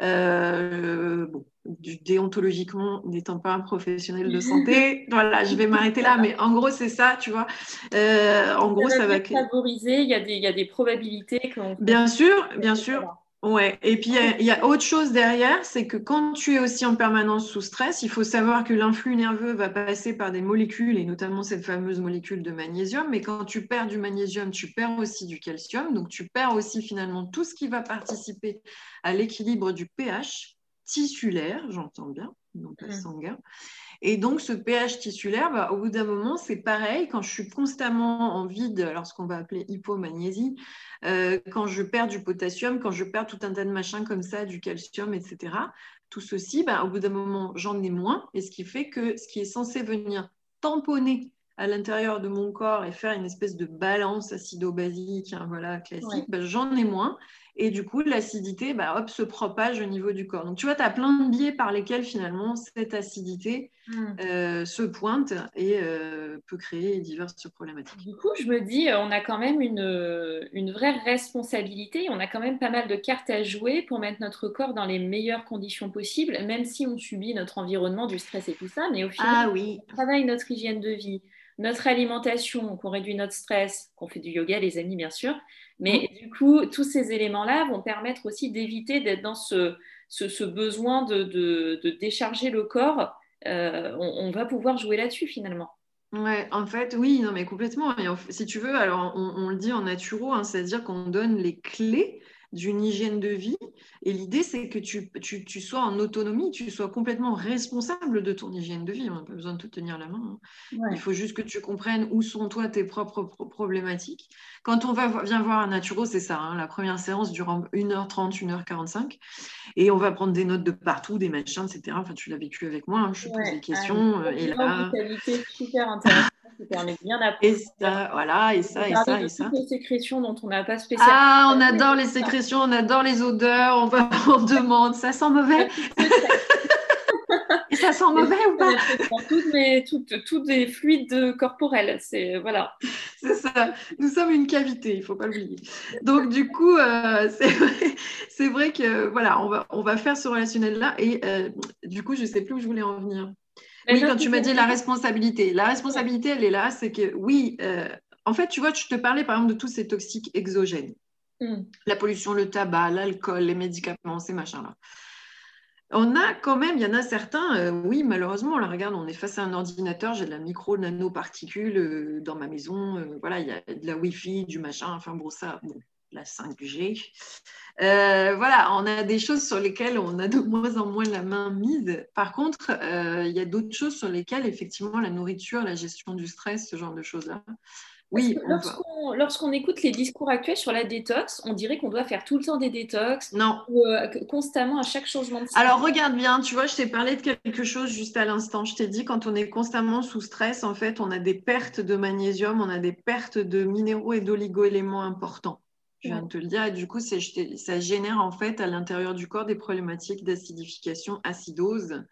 Euh, déontologiquement, n'étant pas un professionnel de santé, voilà, je vais m'arrêter là, mais en gros, c'est ça, tu vois. Euh, en gros, ça va favoriser. Il y a des, il y a des probabilités. Bien sûr, bien sûr. Ouais, et puis il y, a autre chose derrière, c'est que quand tu es aussi en permanence sous stress, il faut savoir que l'influx nerveux va passer par des molécules, et notamment cette fameuse molécule de magnésium, mais quand tu perds du magnésium, tu perds aussi du calcium, donc tu perds aussi finalement tout ce qui va participer à l'équilibre du pH tissulaire, j'entends bien, non pas mmh. sanguin. Et donc, ce pH tissulaire, bah, au bout d'un moment, c'est pareil. Quand je suis constamment en vide, alors ce qu'on va appeler hypomagnésie, euh, quand je perds du potassium, quand je perds tout un tas de machins comme ça, du calcium, etc., tout ceci, bah, au bout d'un moment, j'en ai moins. Et ce qui fait que ce qui est censé venir tamponner à l'intérieur de mon corps et faire une espèce de balance acido-basique, hein, voilà, classique, bah, j'en ai moins. Et du coup, l'acidité, bah, hop, se propage au niveau du corps. Donc, tu vois, tu as plein de biais par lesquels finalement cette acidité hmm. euh, se pointe et euh, peut créer diverses problématiques. Du coup, je me dis, on a quand même une, une, vraie responsabilité, on a quand même pas mal de cartes à jouer pour mettre notre corps dans les meilleures conditions possibles, même si on subit notre environnement, du stress et tout ça. Mais au final, ah, oui. on travaille notre hygiène de vie, notre alimentation, qu'on réduit notre stress, qu'on fait du yoga, les amis, bien sûr. Mais mm. du coup, tous ces éléments-là vont permettre aussi d'éviter d'être dans ce, ce, besoin de, de, décharger le corps. Euh, on, va pouvoir jouer là-dessus finalement. Ouais, en fait, oui, non, mais complètement. Et si tu veux, alors on, le dit en naturo, hein, c'est-à-dire qu'on donne les clés d'une hygiène de vie. Et l'idée, c'est que tu, tu, sois en autonomie, tu sois complètement responsable de ton hygiène de vie. On n'a pas besoin de te tenir la main. Hein. Il faut juste que tu comprennes où sont toi tes propres problématiques. Quand on va, vient voir un naturo, c'est ça. Hein. la première séance dure 1h30, 1h45. Et on va prendre des notes de partout, des machins, etc. Enfin, tu l'as vécu avec moi. Hein. Je pose des questions. Ah, et là... super intéressant qui permet bien Et ça, voilà, et ça, et ça, et ça. les sécrétions dont on n'a pas spécialement. Ah, on adore les sécrétions, on adore les odeurs, on, va, on demande, ça sent mauvais? Et ça sent mauvais ou pas? toutes les, toutes, toutes les fluides corporels, c'est voilà. C'est ça. Nous sommes une cavité, il faut pas l'oublier. Donc du coup, euh, c'est vrai, que voilà, on va, on va faire ce relationnel là et euh, du coup, je sais plus où je voulais en venir. Oui, quand tu m'as dit la responsabilité. La responsabilité, elle est là, c'est que oui, euh, en fait, tu vois, tu te parlais par exemple de tous ces toxiques exogènes. Hmm. La pollution, le tabac, l'alcool, les médicaments, ces machins-là. On a quand même, il y en a certains, euh, oui, malheureusement, là, regarde, on est face à un ordinateur, j'ai de la micro-nanoparticule euh, dans ma maison, voilà, il y a de la Wi-Fi, du machin, enfin bon, ça, bon, la 5G. Euh, voilà, on a des choses sur lesquelles on a de moins en moins la main mise. Par contre, euh, il y a d'autres choses sur lesquelles, effectivement, la nourriture, la gestion du stress, ce genre de choses-là. Oui, lorsqu'on écoute les discours actuels sur la détox, on dirait qu'on doit faire tout le temps des détox. Non. Euh, constamment à chaque changement de Alors regarde bien, tu vois, je t'ai parlé de quelque chose juste à l'instant. Je t'ai dit quand on est constamment sous stress, en fait, on a des pertes de magnésium, on a des pertes de minéraux et d'oligo-éléments importants. Je viens de te le dire. Et du coup, ça génère en fait à l'intérieur du corps des problématiques d'acidification, acidose.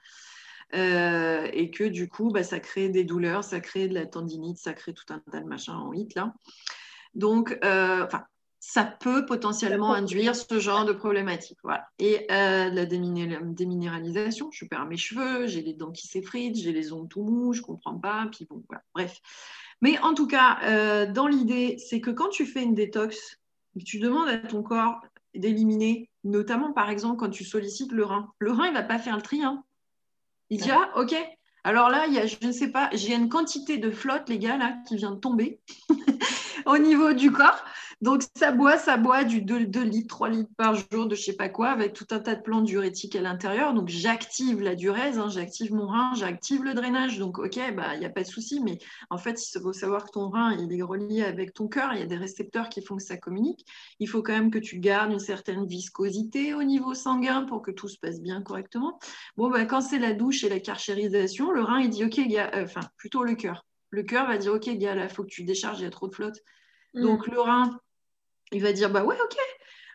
Euh, et que du coup, bah, ça crée des douleurs, ça crée de la tendinite, ça crée tout un tas de machins en hit là. Donc, euh, ça peut potentiellement induire ce genre de problématique. Voilà. Et euh, la déminéralisation, je perds mes cheveux, j'ai les dents qui s'effritent, j'ai les ongles tout mous, je ne comprends pas. Puis bon, voilà. Bref. Mais en tout cas, dans l'idée, c'est que quand tu fais une détox, tu demandes à ton corps d'éliminer, notamment par exemple quand tu sollicites le rein. Le rein, il ne va pas faire le tri. Hein. Il dit Ah, ok. Alors là, il y a, je ne sais pas, j'ai une quantité de flotte, les gars, là, qui vient de tomber au niveau du corps. Donc, ça boit, ça boit du 2, litres, 3 litres par jour de je sais pas quoi, avec tout un tas de plantes diurétiques à l'intérieur. Donc, j'active la diurèse, hein, j'active mon rein, j'active le drainage. Donc, OK, bah, il n'y a pas de souci. Mais en fait, il faut savoir que ton rein, il est relié avec ton cœur. Il y a des récepteurs qui font que ça communique. Il faut quand même que tu gardes une certaine viscosité au niveau sanguin pour que tout se passe bien correctement. Bon, bah, quand c'est la douche et la carchérisation, le rein, il dit OK, gars, euh, enfin, plutôt le cœur. Le cœur va dire OK, gars, là, il faut que tu décharges, il y a trop de flotte. Mm. Donc, le rein, il va dire bah ouais, ok,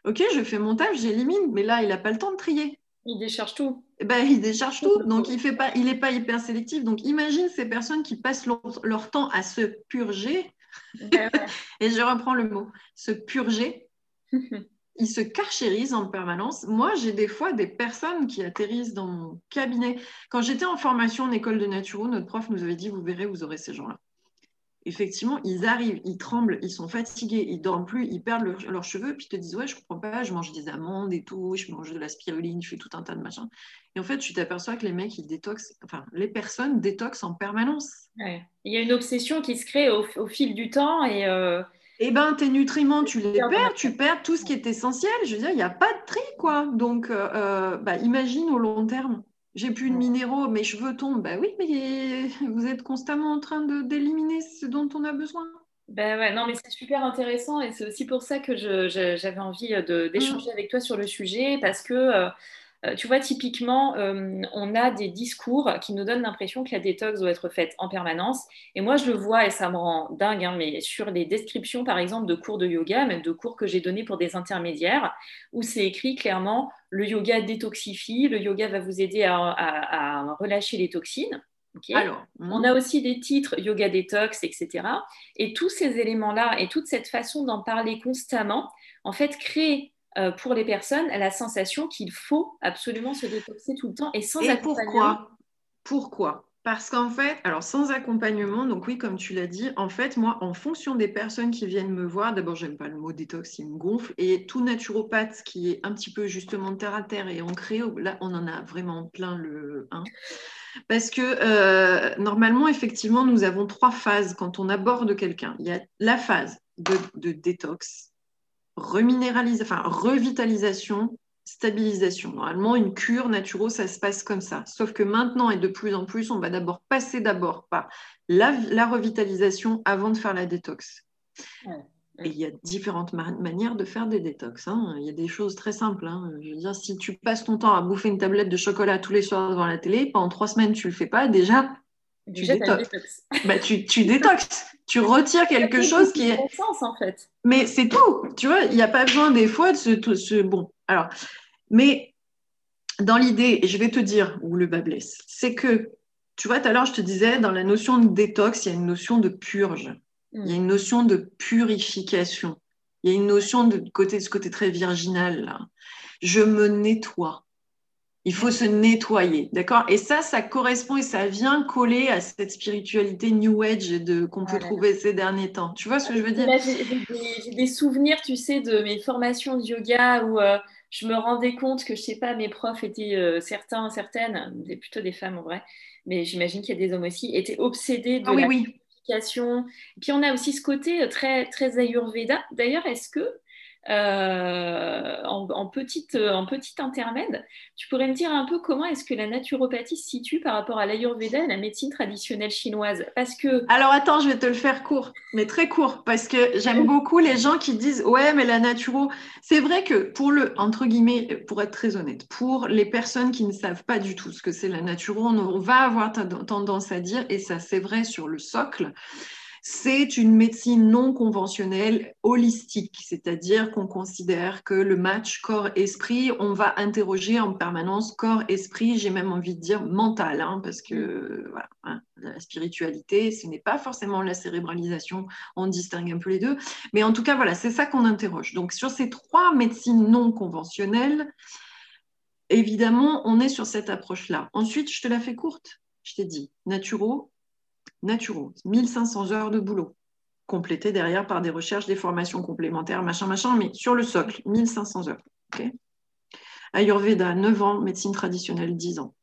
ok, je fais mon taf, j'élimine, mais là, il n'a pas le temps de trier. Il décharge tout. Eh ben, il décharge tout, donc il n'est pas, il pas hyper sélectif. Donc imagine ces personnes qui passent leur, temps à se purger, et je reprends le mot, se purger. ils se carchérisent en permanence. Moi, j'ai des fois des personnes qui atterrissent dans mon cabinet. Quand j'étais en formation en école de naturo, notre prof nous avait dit, vous verrez, vous aurez ces gens-là effectivement, ils arrivent, ils tremblent, ils sont fatigués, ils dorment plus, ils perdent leurs cheveux, puis ils te disent Ouais, je comprends pas, je mange des amandes et tout, je mange de la spiruline, je fais tout un tas de machins. Et en fait, tu t'aperçois que les mecs, ils détoxent, enfin, les personnes détoxent en permanence. Il y a une obsession qui se crée au, fil du temps et. Euh... Eh ben, tes nutriments, tu les perds, tu perds tout ce qui est essentiel. Je veux dire, il n'y a pas de tri, quoi. Donc, euh, euh, bah, imagine au long terme j'ai plus de minéraux, mes cheveux tombent. Bah oui, mais vous êtes constamment en train d'éliminer ce dont on a besoin. Ben ouais, non, mais c'est super intéressant et c'est aussi pour ça que j'avais envie d'échanger avec toi sur le sujet parce que euh, euh, tu vois, typiquement, euh, on a des discours qui nous donnent l'impression que la détox doit être faite en permanence. Et moi, je le vois et ça me rend dingue, hein, mais sur les descriptions, par exemple, de cours de yoga, même de cours que j'ai donnés pour des intermédiaires, où c'est écrit clairement, le yoga détoxifie, le yoga va vous aider à, relâcher les toxines. Alors, on a aussi des titres yoga détox, etc. Et tous ces éléments-là et toute cette façon d'en parler constamment, en fait, créent euh, pour les personnes la sensation qu'il faut absolument se détoxer tout le temps et sans et Pourquoi Pourquoi? Parce qu'en fait, alors sans accompagnement, donc oui, comme tu l'as dit, en fait, moi, en fonction des personnes qui viennent me voir, d'abord, j'aime pas le mot détox, il me gonfle, et tout naturopathe qui est un petit peu justement terre à terre et ancré, là, on en a vraiment plein le 1. Parce que euh, normalement, effectivement, nous avons trois phases quand on aborde quelqu'un. Il y a la phase de, de détox, reminéralisation, enfin revitalisation, stabilisation. Normalement, une cure naturelle, ça se passe comme ça. Sauf que maintenant et de plus en plus, on va d'abord passer d'abord par la, revitalisation avant de faire la détox. Et il y a différentes manières de faire des détox. Hein. Il y a des choses très simples. Hein. Je veux dire, si tu passes ton temps à bouffer une tablette de chocolat tous les soirs devant la télé, pendant trois semaines, tu ne le fais pas, déjà, tu détox. Bah, tu, tu détoxes. Tu retires quelque chose qui est. sens, en fait. Mais c'est tout. Tu vois, il n'y a pas besoin des fois de ce, ce. Bon, alors, mais dans l'idée, et je vais te dire où le bas blesse, c'est que, tu vois, tout à l'heure, je te disais, dans la notion de détox, il y a une notion de purge. Il y a une notion de purification. Il y a une notion de côté, ce côté très virginal. Là. Je me nettoie. Il faut se nettoyer, d'accord? Et ça, ça correspond et ça vient coller à cette spiritualité New Age de, qu'on peut trouver ces derniers temps. Tu vois ce que je veux dire? J'ai, des, souvenirs, tu sais, de mes formations de yoga où euh, je me rendais compte que, je sais pas, mes profs étaient euh, certains, certaines, plutôt des femmes en vrai, mais j'imagine qu'il y a des hommes aussi, étaient obsédés de ah, la oui, purification. Et puis on a aussi ce côté euh, très, très ayurveda. D'ailleurs, est-ce que euh, en, petite, en petit intermède. Tu pourrais me dire un peu comment est-ce que la naturopathie se situe par rapport à l'ayurveda et la médecine traditionnelle chinoise? Parce que... Alors attends, je vais te le faire court, mais très court, parce que j'aime beaucoup les gens qui disent ouais, mais la naturo, c'est vrai que pour le entre guillemets, pour être très honnête, pour les personnes qui ne savent pas du tout ce que c'est la naturo, on va avoir tendance à dire, et ça c'est vrai sur le socle, c'est une médecine non conventionnelle holistique, c'est-à-dire qu'on considère que le match corps-esprit, on va interroger en permanence corps-esprit, j'ai même envie de dire mental, hein, parce que hein, la spiritualité, ce n'est pas forcément la cérébralisation, on distingue un peu les deux, mais en tout cas, voilà, c'est ça qu'on interroge. Donc sur ces trois médecines non conventionnelles, évidemment, on est sur cette approche-là. Ensuite, je te la fais courte, je t'ai dit, naturo, naturaux, 1500 heures de boulot, complétées derrière par des recherches, des formations complémentaires, machin, machin, mais sur le socle, 1500 heures. Ayurveda, 9 ans, médecine traditionnelle, 10 ans.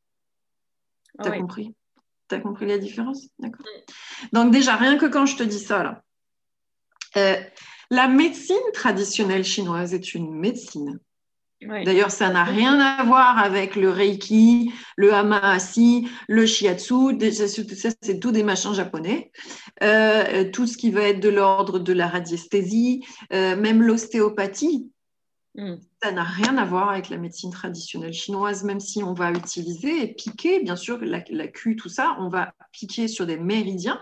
Ah T'as compris? T'as compris la différence? D'accord. Donc déjà, rien que quand je te dis ça, là, euh, la médecine traditionnelle chinoise est une médecine D'ailleurs, ça n'a rien à voir avec le Reiki, le Hamaasi, le Shiatsu. Ça, c'est tout des machins japonais. Euh, tout ce qui va être de l'ordre de la radiesthésie, euh, même l'ostéopathie, hmm. ça n'a rien à voir avec la médecine traditionnelle chinoise, même si on va utiliser et piquer, bien sûr, la, la Q, tout ça, on va piquer sur des méridiens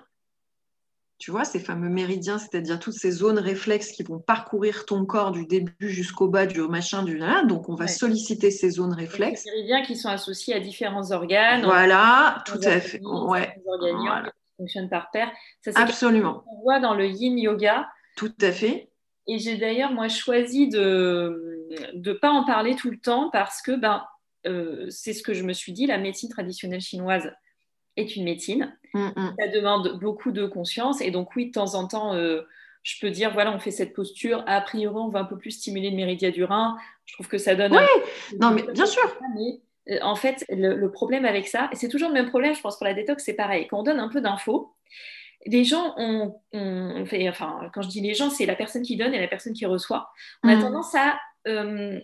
tu vois, ces fameux méridiens, c'est-à-dire toutes ces zones réflexes qui vont parcourir ton corps du début jusqu'au bas du machin, du là. Donc, on va solliciter ces zones réflexes. Ces méridiens qui sont associés à différents organes. Voilà, tout à fait. Ouais. Voilà. qui fonctionnent par paire. Ça, Absolument. On voit dans le yin yoga. Tout à fait. Et j'ai d'ailleurs, moi, choisi de ne pas en parler tout le temps parce que ben, euh, c'est ce que je me suis dit, la médecine traditionnelle chinoise est une médecine. Mm, mm. Ça demande beaucoup de conscience. Et donc, oui, de temps en temps, euh, je peux dire, voilà, on fait cette posture. A priori, on va un peu plus stimuler le méridien du rein. Je trouve que ça donne. Oui, non, mais bien sûr. Euh, en fait, le, problème avec ça, et c'est toujours le même problème, je pense, pour la détox, c'est pareil. Quand on donne un peu d'infos, les gens ont, fait, enfin, quand je dis les gens, c'est la personne qui donne et la personne qui reçoit. On a mm. tendance à euh,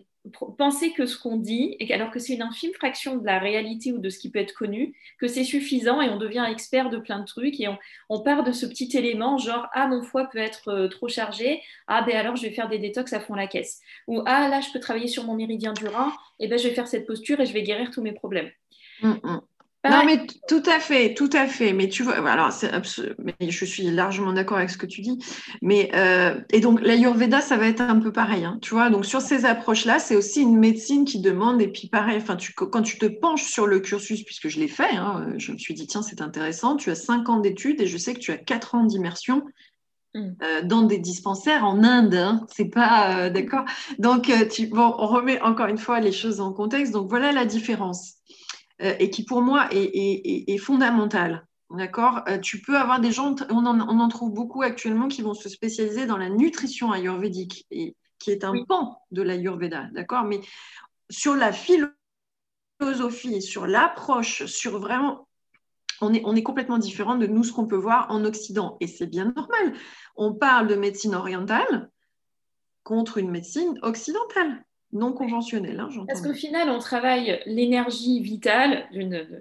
penser que ce qu'on dit, alors que c'est une infime fraction de la réalité ou de ce qui peut être connu, que c'est suffisant et on devient expert de plein de trucs et on, part de ce petit élément genre ah mon foie peut être euh, trop chargé, ah ben alors je vais faire des détox à fond la caisse, ou ah là je peux travailler sur mon méridien du rein, et ben je vais faire cette posture et je vais guérir tous mes problèmes. Mm, Non, mais tout à fait, tout à fait. Mais tu vois, alors, mais je suis largement d'accord avec ce que tu dis. Mais, euh, et donc, l'Ayurveda, ça va être un peu pareil. Hein, tu vois, donc sur ces approches-là, c'est aussi une médecine qui demande, et puis pareil, enfin, tu, quand tu te penches sur le cursus, puisque je l'ai fait, hein, je me suis dit, tiens, c'est intéressant, tu as cinq ans d'études et je sais que tu as quatre ans d'immersion. Mm. Euh, dans des dispensaires en Inde, hein, c'est pas euh, d'accord. Donc, tu, bon, on remet encore une fois les choses en contexte. Donc, voilà la différence. Euh, et qui pour moi est, fondamentale. D'accord? Euh, Tu peux avoir des gens, on en, trouve beaucoup actuellement qui vont se spécialiser dans la nutrition ayurvédique, et, qui est un pan de l'ayurveda. D'accord? Mais sur la philosophie, sur l'approche, sur vraiment on est, on est, complètement différent de nous, ce qu'on peut voir en Occident. Et c'est bien normal. On parle de médecine orientale contre une médecine occidentale non conventionnel. Hein, Parce qu'au final, on travaille l'énergie vitale,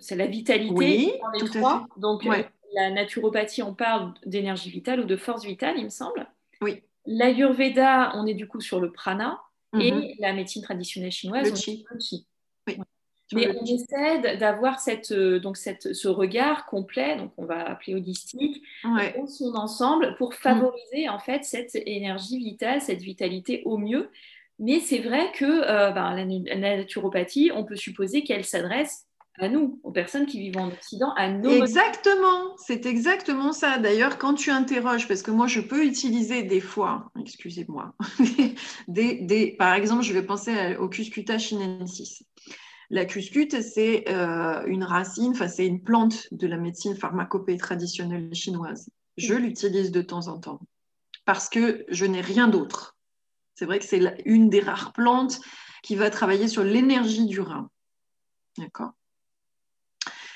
c'est la vitalité oui, les trois. Donc, euh, la naturopathie, on parle d'énergie vitale ou de force vitale, il me semble. Oui. L'Ayurveda, on est du coup sur le prana. Et mhm. la médecine traditionnelle chinoise, le chi. Le chi. Oui. Mais on essaie d'avoir cette, euh, donc cette, ce regard complet, donc on va appeler holistique, dans son ensemble pour favoriser en fait cette énergie vitale, cette vitalité au mieux. Mais c'est vrai que euh, ben, la, naturopathie, on peut supposer qu'elle s'adresse à nous, aux personnes qui vivent en Occident, à nos... Exactement, c'est exactement ça. D'ailleurs, quand tu interroges, parce que moi, je peux utiliser des fois, excusez-moi, des, par exemple, je vais penser au Cuscuta chinensis. La cuscute, c'est euh, une racine, enfin, c'est une plante de la médecine pharmacopée traditionnelle chinoise. Je l'utilise de temps en temps parce que je n'ai rien d'autre. C'est vrai que c'est une des rares plantes qui va travailler sur l'énergie du rein. D'accord?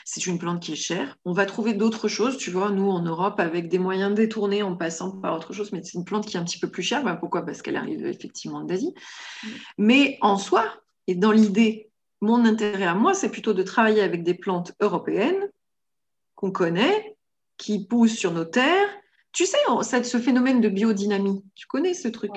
C'est une plante qui est chère. On va trouver d'autres choses, tu vois, nous en Europe, avec des moyens détournés en passant par autre chose, mais c'est une plante qui est un petit peu plus chère. Ben, pourquoi? Parce qu'elle arrive effectivement d'Asie. Mm. Mais en soi, et dans l'idée, mon intérêt à moi, c'est plutôt de travailler avec des plantes européennes qu'on connaît, qui poussent sur nos terres. Tu sais, ce phénomène de biodynamie, tu connais ce truc?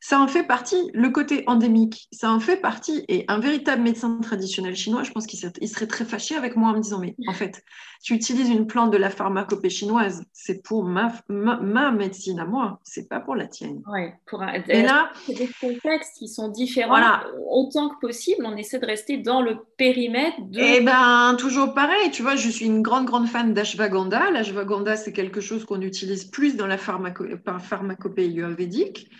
Ça en fait partie, le côté endémique, ça en fait partie. Et un véritable médecin traditionnel chinois, je pense qu'il serait, très fâché avec moi en me disant, mais en fait, tu utilises une plante de la pharmacopée chinoise, c'est pour ma, ma, médecine à moi, c'est pas pour la tienne. Oui, pour un... Et là, des contextes qui sont différents. Autant que possible, on essaie de rester dans le périmètre de... Eh ben, toujours pareil, tu vois, je suis une grande, grande fan d'ashwagandha. L'ashwagandha, c'est quelque chose qu'on utilise plus dans la pharmacopée ayurvédique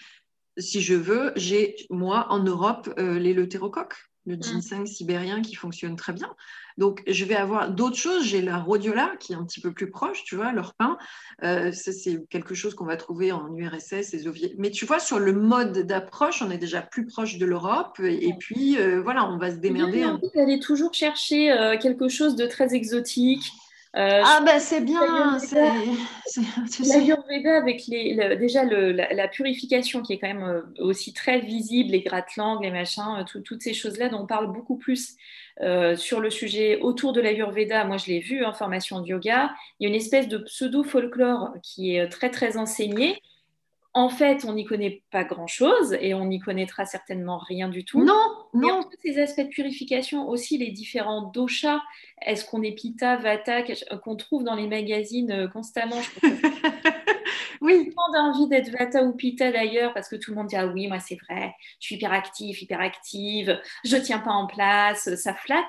si je veux, j'ai, moi, en Europe, euh, les leutérocoques, le mm. ginseng sibérien qui fonctionne très bien. Donc, je vais avoir d'autres choses. J'ai la rhodiola qui est un petit peu plus proche, tu vois, leur pain. Euh, ça, c'est quelque chose qu'on va trouver en URSS, les oviers. Mais tu vois, sur le mode d'approche, on est déjà plus proche de l'Europe. Et, puis, euh, voilà, on va se démerder. J'ai envie d'aller toujours chercher quelque chose de très exotique. Euh, ah ben c'est bien, l'Ayurveda avec les, déjà la, purification qui est quand même euh, aussi très visible, les gratte-langues, les machins, euh, toutes ces choses-là dont on parle beaucoup plus sur le sujet autour de l'Ayurveda. Moi je l'ai vu en formation de yoga, il y a une espèce de pseudo-folklore qui est très très enseigné en fait, on n'y connaît pas grand-chose et on n'y connaîtra certainement rien du tout. Non, non. tous ces aspects de purification, aussi les différents doshas, est-ce qu'on est Pitta, Vata, qu'on trouve dans les magazines euh, constamment? Oui. Tout le monde a envie d'être Vata ou Pitta d'ailleurs parce que tout le monde dit Ah oui, moi c'est vrai, je suis hyperactif, hyperactive, je tiens pas en place, ça flatte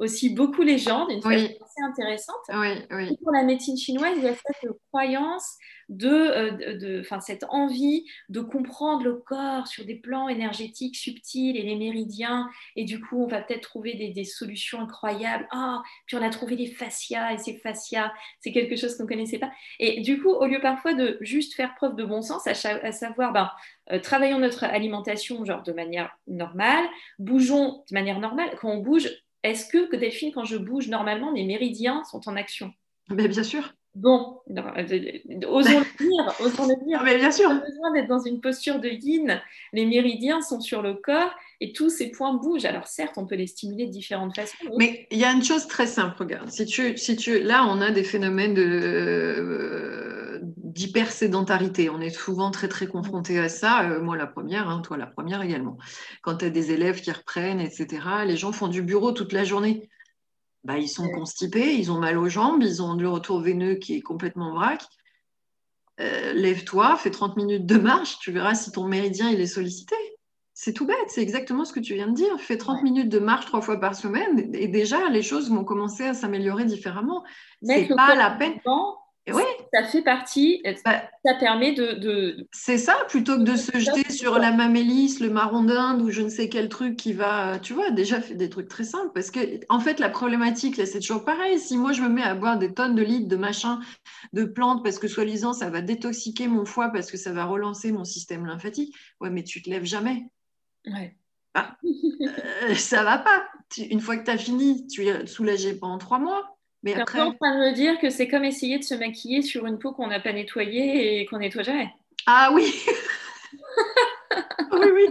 aussi beaucoup les gens d'une façon assez intéressante. Oui, oui. pour la médecine chinoise, il y a cette croyance de, euh, de, cette envie de comprendre le corps sur des plans énergétiques subtils et les méridiens. Et du coup, on va peut-être trouver des, solutions incroyables. Ah, puis on a trouvé les fascias et ces fascias, c'est quelque chose qu'on ne connaissait pas. Et du coup, au lieu parfois de juste faire preuve de bon sens, à, savoir, ben, euh, travaillons notre alimentation genre de manière normale, bougeons de manière normale. Quand on bouge, est-ce que, Delphine, quand je bouge normalement, mes méridiens sont en action? Mais Bien sûr. Bon, osons le dire, osons le dire. Mais bien sûr. On a besoin d'être dans une posture de yin. Les méridiens sont sur le corps et tous ces points bougent. Alors certes, on peut les stimuler de différentes façons. Mais il y a une chose très simple, regarde. Si tu, si tu, là, on a des phénomènes de, euh, d'hypersédentarité. On est souvent très, très confronté à ça. Euh, moi, la première, hein, toi, la première également. Quand tu as des élèves qui reprennent, etc., les gens font du bureau toute la journée. Bah, ils sont constipés, ils ont mal aux jambes, ils ont le retour veineux qui est complètement vrac. Euh, lève-toi, fais 30 minutes de marche, tu verras si ton méridien il est sollicité. C'est tout bête, c'est exactement ce que tu viens de dire. Fais 30 minutes de marche trois fois par semaine et déjà les choses vont commencer à s'améliorer différemment. C'est pas la peine. Oui. Ça fait partie, bah, ça permet de. C'est ça, plutôt que de se jeter sur la mamélisse, le marron d'Inde ou je ne sais quel truc qui va. Tu vois, déjà fait des trucs très simples. Parce que, en fait, la problématique, là, c'est toujours pareil. Si moi, je me mets à boire des tonnes de litres de machin, de plantes, parce que soi-disant, ça va détoxiquer mon foie, parce que ça va relancer mon système lymphatique, ouais, mais tu te lèves jamais. Ouais. Ah, euh, ça va pas. Une fois que tu as fini, tu es soulagé pendant trois mois. Mais après... en train de me dire que c'est comme essayer de se maquiller sur une peau qu'on n'a pas nettoyée et qu'on nettoie jamais. Ah oui Oui, oui.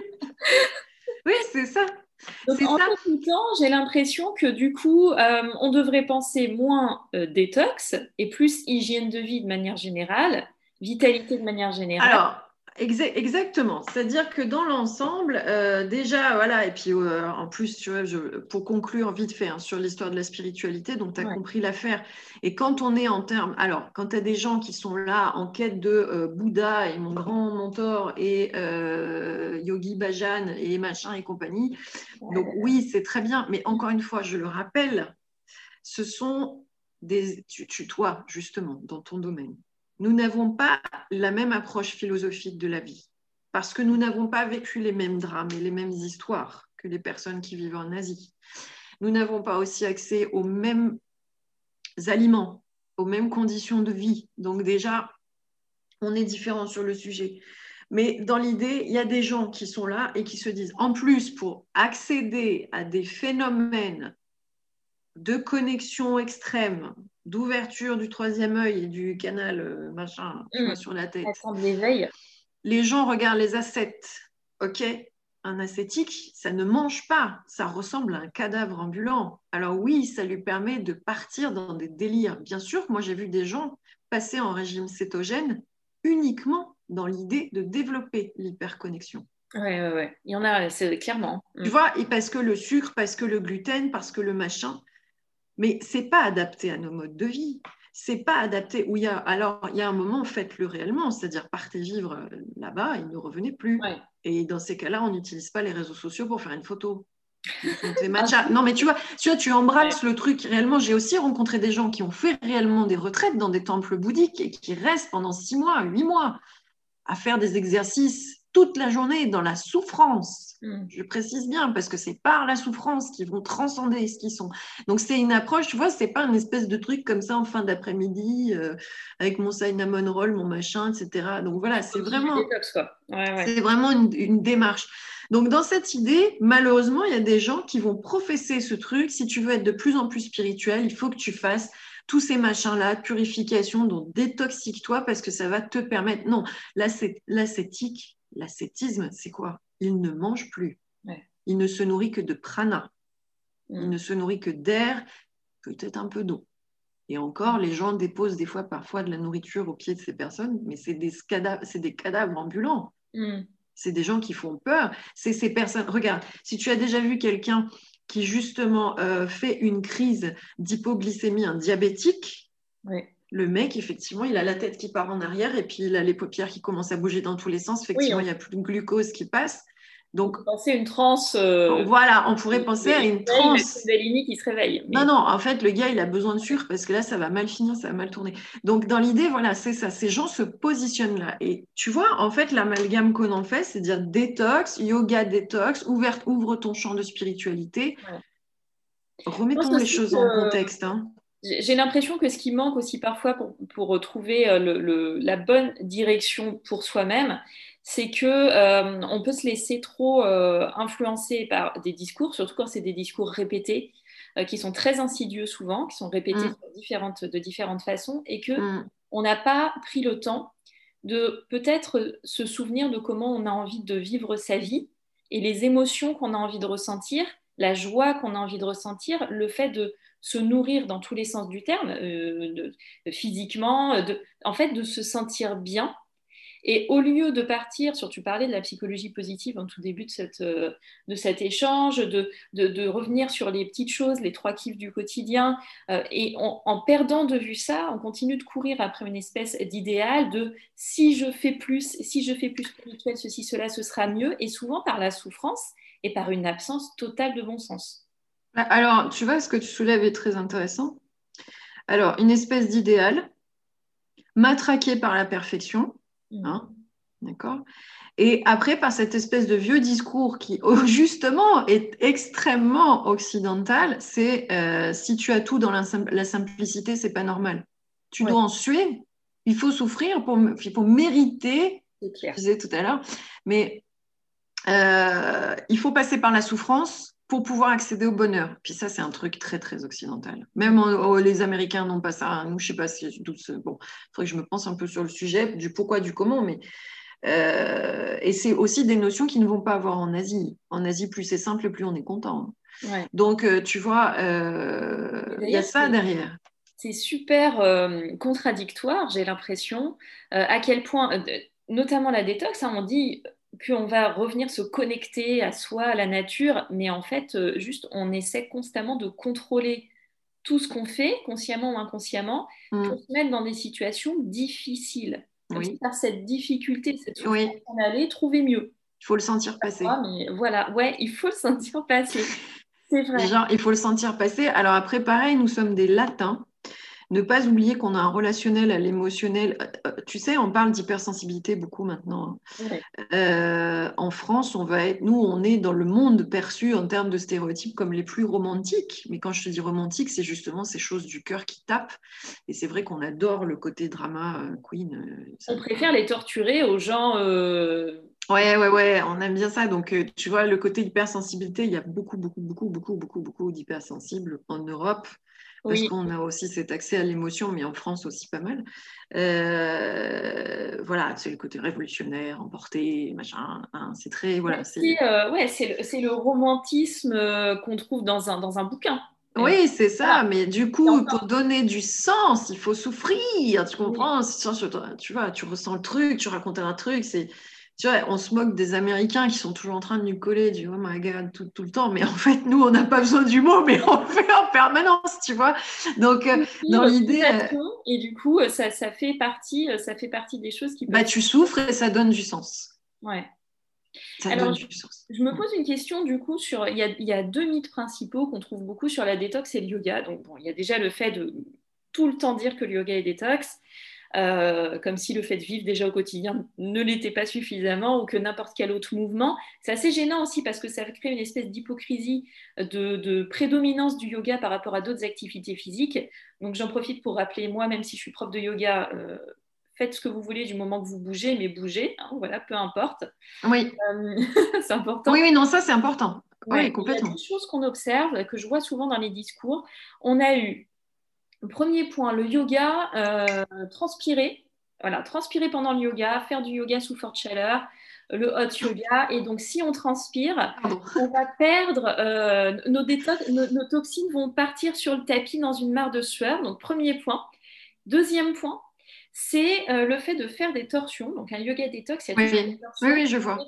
Oui, c'est ça. Donc, en tout temps, j'ai l'impression que du coup, euh, on devrait penser moins euh, détox et plus hygiène de vie de manière générale, vitalité de manière générale. Alors, exactement. C'est-à-dire que dans l'ensemble, euh, déjà, voilà, et puis euh, en plus, tu vois, pour conclure vite fait hein, sur l'histoire de la spiritualité, donc tu as compris l'affaire. Et quand on est en termes, alors, quand tu as des gens qui sont là en quête de euh, Bouddha et mon grand mentor et Yogi Bhajan et machin et compagnie, donc oui, c'est très bien, mais encore une fois, je le rappelle, ce sont des, tu, toi, justement, dans ton domaine nous n'avons pas la même approche philosophique de la vie, parce que nous n'avons pas vécu les mêmes drames et les mêmes histoires que les personnes qui vivent en Asie. Nous n'avons pas aussi accès aux mêmes aliments, aux mêmes conditions de vie. Donc déjà, on est différent sur le sujet. Mais dans l'idée, il y a des gens qui sont là et qui se disent, en plus, pour accéder à des phénomènes de connexion extrême, d'ouverture du troisième œil et du canal euh, machin mm. sur la tête. Les gens regardent les ascètes. Ok, un ascétique, ça ne mange pas, ça ressemble à un cadavre ambulant. Alors oui, ça lui permet de partir dans des délires. Bien sûr, moi j'ai vu des gens passer en régime cétogène uniquement dans l'idée de développer l'hyperconnexion. Oui, ouais, ouais. Il y en a, c'est clairement. Tu mm. vois, et parce que le sucre, parce que le gluten, parce que le machin, mais c'est pas adapté à nos modes de vie. C'est pas adapté. Où il y a, alors, il y a un moment, faites-le réellement, c'est-à-dire partez vivre euh, là-bas et ne revenez plus. Et dans ces cas-là, on n'utilise pas les réseaux sociaux pour faire une photo. non, mais tu vois, tu vois, tu embrasses le truc réellement. J'ai aussi rencontré des gens qui ont fait réellement des retraites dans des temples bouddhiques et qui restent pendant six mois, huit mois à faire des exercices toute la journée dans la souffrance. Hmm. Je précise bien parce que c'est par la souffrance qu'ils vont transcender ce qu'ils sont. Donc c'est une approche, tu vois, c'est pas une espèce de truc comme ça en fin d'après-midi euh, avec mon cinnamon roll, mon machin, etc. Donc voilà, c'est vraiment, c'est vraiment une, démarche. Donc dans cette idée, malheureusement, il y a des gens qui vont professer ce truc. Si tu veux être de plus en plus spirituel, il faut que tu fasses tous ces machins-là, purification, donc détoxique-toi parce que ça va te permettre. Non, l'ascétique, l'ascétisme, c'est quoi? Il ne mange plus. Il ne se nourrit que de prana. Il mm. ne se nourrit que d'air, peut-être un peu d'eau. Et encore, les gens déposent des fois parfois de la nourriture au pied de ces personnes, mais c'est des, cadavres, des cadavres ambulants. Mm. C'est des gens qui font peur. C'est ces personnes. Regarde, si tu as déjà vu quelqu'un qui justement euh, fait une crise d'hypoglycémie, un diabétique, le mec, effectivement, il a la tête qui part en arrière et puis il a les paupières qui commencent à bouger dans tous les sens. Effectivement, il n'y a plus de glucose qui passe. Donc, penser une transe. Euh, voilà, on pourrait penser à une transe. Qui se réveille. Non, non, en fait, le gars, il a besoin de sucre parce que là, ça va mal finir, ça va mal tourner. Donc, dans l'idée, voilà, c'est ça. Ces gens se positionnent là. Et tu vois, en fait, l'amalgame qu'on en fait, c'est dire détox, yoga détox, ouverte, ouvre ton champ de spiritualité. Remettons les choses en contexte. Hein. J'ai l'impression que ce qui manque aussi parfois pour, pour retrouver euh, le, la bonne direction pour soi-même, c'est que euh, on peut se laisser trop euh, influencer par des discours, surtout quand c'est des discours répétés. qui sont très insidieux souvent, qui sont répétés mm. différentes, de différentes façons, et que mm. on n'a pas pris le temps de peut-être se souvenir de comment on a envie de vivre sa vie et les émotions qu'on a envie de ressentir, la joie qu'on a envie de ressentir, le fait de se nourrir dans tous les sens du terme, euh, physiquement, en fait de se sentir bien et au lieu de partir sur, tu parlais de la psychologie positive en tout début de, cette, euh, de cet échange, de, de, revenir sur les petites choses, les trois kiffs du quotidien, euh, et en perdant de vue ça, on continue de courir après une espèce d'idéal de si je fais plus, si je fais plus spirituel, ceci, cela, ce sera mieux, et souvent par la souffrance et par une absence totale de bon sens. Alors, tu vois, ce que tu soulèves est très intéressant. Alors, une espèce d'idéal matraqué par la perfection, Mm. Hein, d'accord Et après, par cette espèce de vieux discours qui, oh, justement, est extrêmement occidental, c'est euh, si tu as tout dans la, simplicité, c'est pas normal. Tu dois en suer, il faut souffrir, pour, il faut mériter, je disais tout à l'heure, mais euh, il faut passer par la souffrance pour pouvoir accéder au bonheur. Puis ça, c'est un truc très, très occidental. Même les Américains n'ont pas ça. Nous, je sais pas si... Bon, il faudrait que je me pense un peu sur le sujet du pourquoi, du comment, mais... Euh, et c'est aussi des notions qui ne vont pas avoir en Asie. En Asie, plus c'est simple, plus on est content. Donc, euh, tu vois, euh, il y a ça derrière. C'est super contradictoire, j'ai l'impression, à quel point, notamment la détox, hein, on dit qu'on va revenir se connecter à soi, à la nature, mais en fait, euh, juste, on essaie constamment de contrôler tout ce qu'on fait, consciemment ou inconsciemment, mm. pour se mettre dans des situations difficiles. Par cette difficulté, cette souffrance, on allait trouver mieux. Il faut le sentir passer. mais voilà, ouais, il faut le sentir passer. C'est vrai. Genre, il faut le sentir passer. Alors après, pareil, nous sommes des latins. Ne pas oublier qu'on a un relationnel à l'émotionnel. Euh, euh, tu sais, on parle d'hypersensibilité beaucoup maintenant. Hein. Euh, en France, on va être, nous, on est dans le monde perçu en termes de stéréotypes comme les plus romantiques. Mais quand je te dis romantique, c'est justement ces choses du cœur qui tapent. Et c'est vrai qu'on adore le côté drama queen. on préfère les torturer aux gens. Ouais, ouais, ouais, on aime bien ça. Donc, tu vois, le côté hypersensibilité, il y a beaucoup, beaucoup, beaucoup, beaucoup, beaucoup, beaucoup d'hypersensibles en Europe parce qu'on a aussi cet accès à l'émotion, mais en France aussi pas mal. Euh, voilà, c'est le côté révolutionnaire, emporté, machin. Hein, c'est très. Voilà, c'est euh, ouais, le, le, romantisme euh, qu'on trouve dans un, dans un bouquin. Oui, c'est ça, mais du coup, pour donner du sens, il faut souffrir, tu comprends? Tu vois, tu ressens le truc, tu racontes un truc, c'est tu vois, on se moque des Américains qui sont toujours en train de nous coller du oh my god tout, tout le temps, mais en fait, nous, on n'a pas besoin du mot, mais on le fait en permanence, tu vois. Donc, euh, dans l'idée. Euh, et du coup, euh, ça, ça, fait partie, ça fait partie des choses qui. Bah, tu souffres et ça donne du sens. Ouais. Ça donne du sens. Je me pose une question du coup sur. Il y a, il y a deux mythes principaux qu'on trouve beaucoup sur la détox et le yoga. Donc, bon, il y a déjà le fait de tout le temps dire que le yoga est détox. Euh, comme si le fait de vivre déjà au quotidien ne l'était pas suffisamment ou que n'importe quel autre mouvement. C'est assez gênant aussi parce que ça crée une espèce d'hypocrisie, de, prédominance du yoga par rapport à d'autres activités physiques. Donc j'en profite pour rappeler, moi, même si je suis prof de yoga, euh, faites ce que vous voulez du moment que vous bougez, mais bougez, hein, voilà, peu importe. Oui. Euh, c'est important. Oui, oui, non, ça c'est important. Oui, complètement. Il y a des choses qu'on observe, que je vois souvent dans les discours. On a eu Premier point, le yoga, euh, transpirer. Voilà, transpirer pendant le yoga, faire du yoga sous forte chaleur, le hot yoga. Et donc, si on transpire, on va perdre, euh, nos, nos, toxines vont partir sur le tapis dans une mare de sueur. Donc, premier point. Deuxième point, c'est euh, le fait de faire des torsions. Donc, un yoga détox, il y a oui, des torsions. Oui, oui, je vois.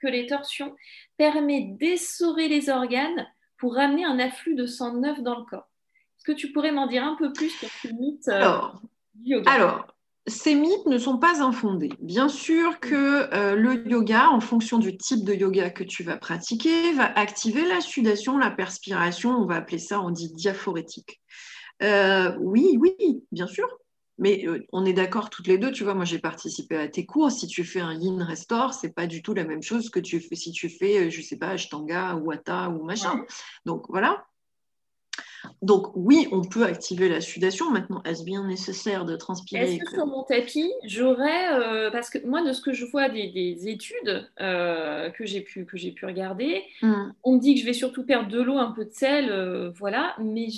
Que les torsions permettent d'essorer les organes pour ramener un afflux de sang neuf dans le corps. Est-ce que tu pourrais m'en dire un peu plus sur ces mythes euh, alors, du yoga Alors, ces mythes ne sont pas infondés. Bien sûr que euh, le yoga, en fonction du type de yoga que tu vas pratiquer, va activer la sudation, la perspiration, on va appeler ça, on dit diaphorétique. Euh, oui, oui, bien sûr. Mais on est d'accord toutes les deux, tu vois, moi j'ai participé à tes cours, si tu fais un yin restore, c'est pas du tout la même chose que tu fais si tu fais, je sais pas, ashtanga ou hatha ou machin. Donc voilà. Donc oui, on peut activer la sudation. Maintenant, est-ce bien nécessaire de transpirer Est-ce que sur mon tapis, j'aurais, euh, parce que moi, de ce que je vois des, études euh, que j'ai pu, pu regarder, hmm. on me dit que je vais surtout perdre de l'eau, un peu de sel, euh, voilà, mais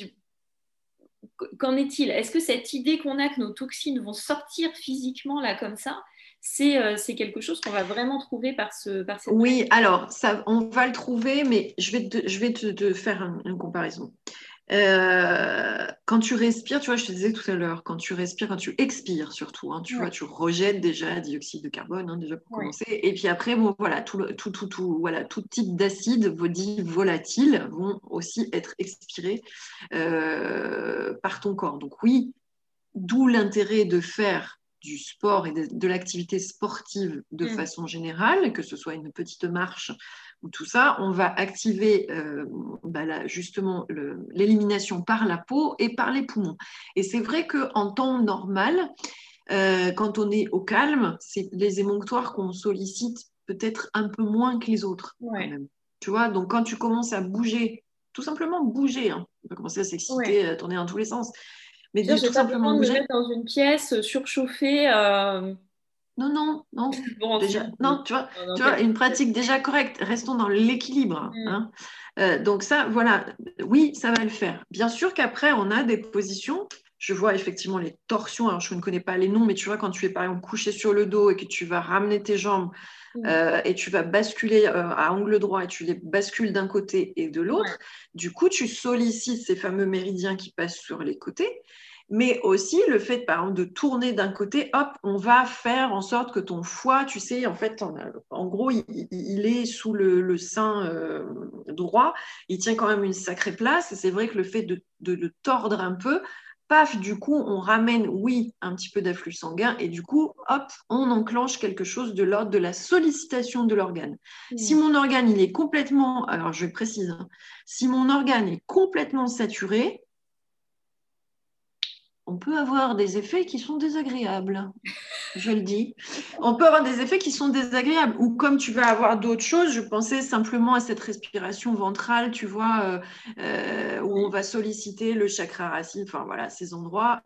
qu'en est-il? Est-ce que cette idée qu'on a que nos toxines vont sortir physiquement là comme ça, c'est quelque chose qu'on va vraiment trouver par, ce, par cette Oui, alors ça, on va le trouver, mais je vais te, je vais te, faire une comparaison. Euh, quand tu respires, tu vois, je te disais tout à l'heure, quand tu respires, quand tu expires surtout, hein, tu vois, tu rejettes déjà dioxyde de carbone, hein, déjà pour commencer. Et puis après, bon, voilà, tout, tout, tout, tout, voilà, tout type d'acide dits volatiles vont aussi être expirés euh, par ton corps. Donc oui, d'où l'intérêt de faire du sport et de, l'activité sportive de mm. façon générale, que ce soit une petite marche tout ça, on va activer euh, bah, justement l'élimination par la peau et par les poumons. Et c'est vrai qu'en temps normal, euh, quand on est au calme, c'est les émonctoires qu'on sollicite peut-être un peu moins que les autres. Tu vois, donc quand tu commences à bouger, tout simplement bouger, hein, on peut commencer à s'exciter, à tourner dans tous les sens. Mais tout simplement bouger. dans une pièce surchauffée. Euh, non, non, non. déjà, non, tu vois, tu vois, une pratique déjà correcte. Restons dans l'équilibre. Mm. Hein. Euh, donc ça, voilà, oui, ça va le faire. Bien sûr qu'après, on a des positions. Je vois effectivement les torsions. Alors, je ne connais pas les noms, mais tu vois, quand tu es par exemple couché sur le dos et que tu vas ramener tes jambes mm. euh, et tu vas basculer euh, à angle droit et tu les bascules d'un côté et de l'autre, du coup, tu sollicites ces fameux méridiens qui passent sur les côtés mais aussi le fait, par exemple, de tourner d'un côté, hop, on va faire en sorte que ton foie, tu sais, en fait, en, gros, il, est sous le, sein euh, droit, il tient quand même une sacrée place, c'est vrai que le fait de, le tordre un peu, paf, du coup, on ramène, oui, un petit peu d'afflux sanguin, et du coup, hop, on enclenche quelque chose de l'ordre de la sollicitation de l'organe. Mmh. Si mon organe, il est complètement, alors je précise, hein, si mon organe est complètement saturé, on peut avoir des effets qui sont désagréables. Je le dis. On peut avoir des effets qui sont désagréables. Ou comme tu vas avoir d'autres choses, je pensais simplement à cette respiration ventrale, tu vois, euh, euh, où on va solliciter le chakra racine, enfin voilà, ces endroits.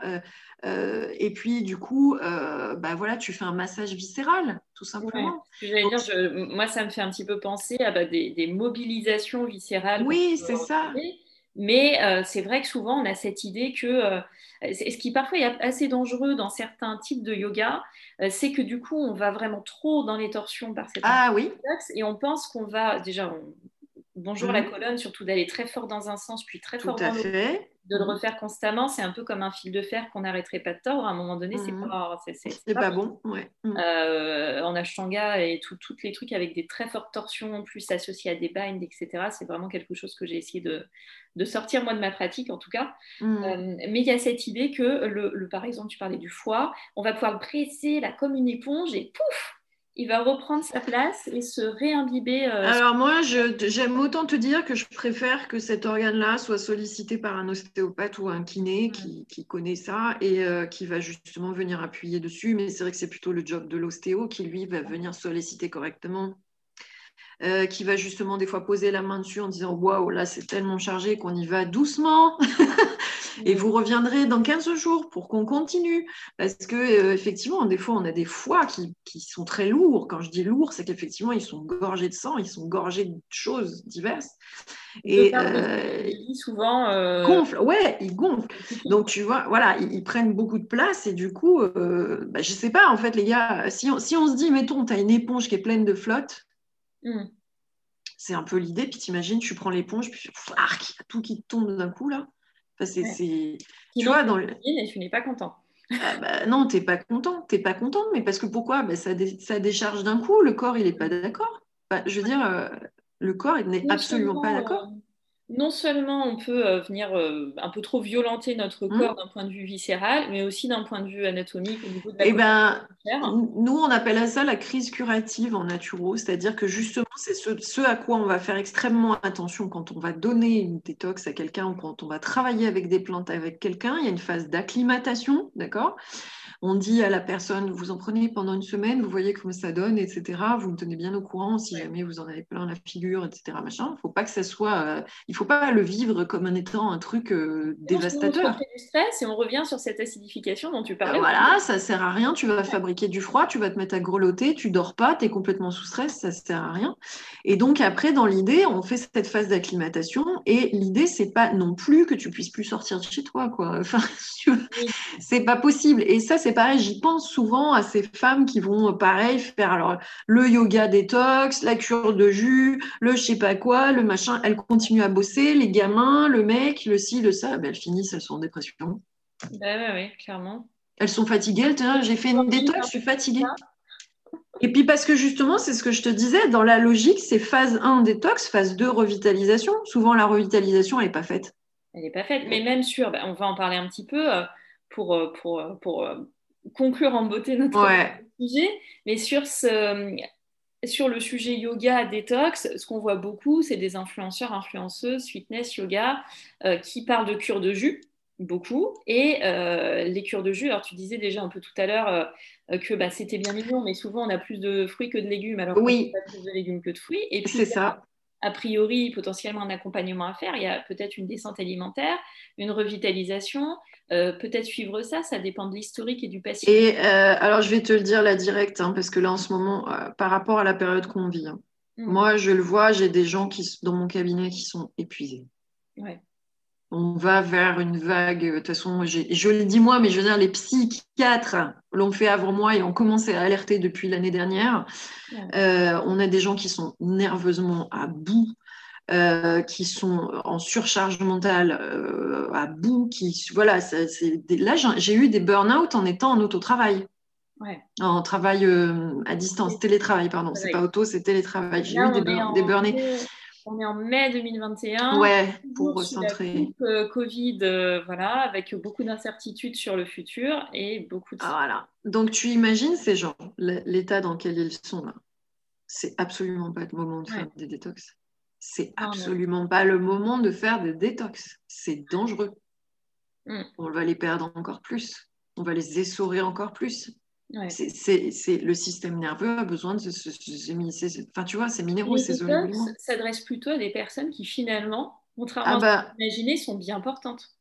Euh, et puis, du coup, bah, voilà, tu fais un massage viscéral, tout simplement. moi, ça me fait un petit peu penser à bah, des, des, mobilisations viscérales. Oui, c'est ça. Mais euh, c'est vrai que souvent, on a cette idée que, euh, ce qui parfois est assez dangereux dans certains types de yoga, euh, c'est que du coup, on va vraiment trop dans les torsions par cette ah, oui. et on pense qu'on va, déjà, bonjour la mhm. colonne, surtout d'aller très fort dans un sens, puis très fort dans l'autre de le refaire constamment, c'est un peu comme un fil de fer qu'on n'arrêterait pas de tordre. À un moment donné, c'est mhm. pas, bon. Ouais. Mhm. Euh, en Ashtanga et tous les trucs avec des très fortes torsions, plus associées à des binds, etc. C'est vraiment quelque chose que j'ai essayé de, de, sortir moi de ma pratique, en tout cas. Euh, mais il y a cette idée que, le, le, par exemple, tu parlais du foie, on va pouvoir le presser là comme une éponge et pouf, il va reprendre sa place et se réimbiber. Euh, Alors moi, j'aime autant te dire que je préfère que cet organe-là soit sollicité par un ostéopathe ou un kiné qui, connaît ça et euh, qui va justement venir appuyer dessus. Mais c'est vrai que c'est plutôt le job de l'ostéo qui, lui, va venir solliciter correctement. Euh, qui va justement des fois poser la main dessus en disant waouh là c'est tellement chargé qu'on y va doucement et vous reviendrez dans 15 jours pour qu'on continue. Parce que euh, effectivement, des fois, on a des foies qui, qui sont très lourds. Quand je dis lourds, c'est qu'effectivement, ils sont gorgés de sang, ils sont gorgés de choses diverses. Et euh, souvent euh... gonflent, ouais, ils gonflent. Donc tu vois, voilà, ils, prennent beaucoup de place et du coup, euh, bah, je sais pas, en fait, les gars, si on, si on se dit, mettons, tu as une éponge qui est pleine de flotte. Hmm. C'est un peu l'idée, puis t'imagines, tu prends l'éponge, puis il y a tout qui tombe d'un coup là. Tu vois, dans le... Et tu n'es pas content. Ah bah, non, tu n'es pas content. Tu pas content, mais parce que pourquoi? Bah, ça, ça, décharge d'un coup, le corps, il n'est pas d'accord. Bah, je veux dire, euh, le corps, il n'est absolument pas d'accord. Euh, non seulement on peut euh, venir un peu trop violenter notre mmh. corps d'un point de vue viscéral, mais aussi d'un point de vue anatomique au niveau de la eh ben, Nous, on appelle ça la crise curative en naturo, c'est-à-dire que justement, c'est ce, à quoi on va faire extrêmement attention quand on va donner une détox à quelqu'un ou quand on va travailler avec des plantes avec quelqu'un. Il y a une phase d'acclimatation, d'accord? On dit à la personne, vous en prenez pendant une semaine, vous voyez comment ça donne, etc. Vous me tenez bien au courant si jamais vous en avez plein la figure, etc. Machin. Faut pas que ça soit, euh, il faut pas le vivre comme un étant un truc euh, dévastateur. On du stress et on revient sur cette acidification dont tu parlais. voilà, ça sert à rien. Tu vas fabriquer du froid, tu vas te mettre à grelotter, tu dors pas, tu es complètement sous stress, ça sert à rien. Et donc après, dans l'idée, on fait cette phase d'acclimatation et l'idée c'est pas non plus que tu puisses plus sortir de chez toi, quoi. Enfin, c'est pas possible. Et ça, c'est pareil, j'y pense souvent à ces femmes qui vont, euh, pareil, faire alors, le yoga détox, la cure de jus, le je sais pas quoi, le machin. Elles continuent à bosser, les gamins, le mec, le ci, le ça. Ben, elles finissent, elles sont en dépression. Ben, oui, clairement. Elles sont fatiguées. J'ai fait une détox, je suis fatiguée. Et puis parce que justement, c'est ce que je te disais, dans la logique, c'est phase 1 détox, phase 2 revitalisation. Souvent, la revitalisation, elle n'est pas faite. Elle n'est pas faite, mais même sur, ben, on va en parler un petit peu, euh, pour, euh, pour, pour conclure en beauté notre sujet, mais sur, ce, sur le sujet yoga détox, ce qu'on voit beaucoup, c'est des influenceurs, influenceuses, fitness, yoga, euh, qui parlent de cure de jus, beaucoup, et euh, les cures de jus, alors tu disais déjà un peu tout à l'heure euh, que bah, c'était bien mignon, mais souvent on a plus de fruits que de légumes, alors oui. on a plus de légumes que de fruits. Et puis, c'est ça a priori potentiellement un accompagnement à faire. Il y a peut-être une descente alimentaire, une revitalisation, euh, peut-être suivre ça, ça dépend de l'historique et du patient. Et euh, alors je vais te le dire la directe, hein, parce que là en ce moment, euh, par rapport à la période qu'on vit, hein, mm. moi je le vois, j'ai des gens qui, dans mon cabinet qui sont épuisés. Ouais on va vers une vague. De toute façon, je le dis moi, mais je veux dire, les psychiatres l'ont fait avant moi et ont commencé à alerter depuis l'année dernière. Euh, on a des gens qui sont nerveusement à bout. Euh, qui sont en surcharge mentale euh, à bout, qui voilà, là j'ai eu des burn-out en étant en autotravail, en travail à distance, télétravail pardon, c'est pas auto, c'est télétravail. J'ai eu des, des burn-out on est en mai 2021. Ouais, pour recentrer. Euh, Covid, euh, voilà, avec beaucoup d'incertitudes sur le futur et beaucoup de. Ah, voilà. Donc tu imagines ces gens, l'état dans lequel ils sont là? C'est absolument pas le moment de faire des détox. C'est absolument pas le moment de faire des détox. C'est dangereux. Mm. On va les perdre encore plus. On va les essorer encore plus. C'est le système nerveux a besoin de ces, enfin tu vois, ces minéraux, ces oligo s'adresse plutôt à des personnes qui finalement, contrairement ah à ce bah imaginer, sont bien portantes.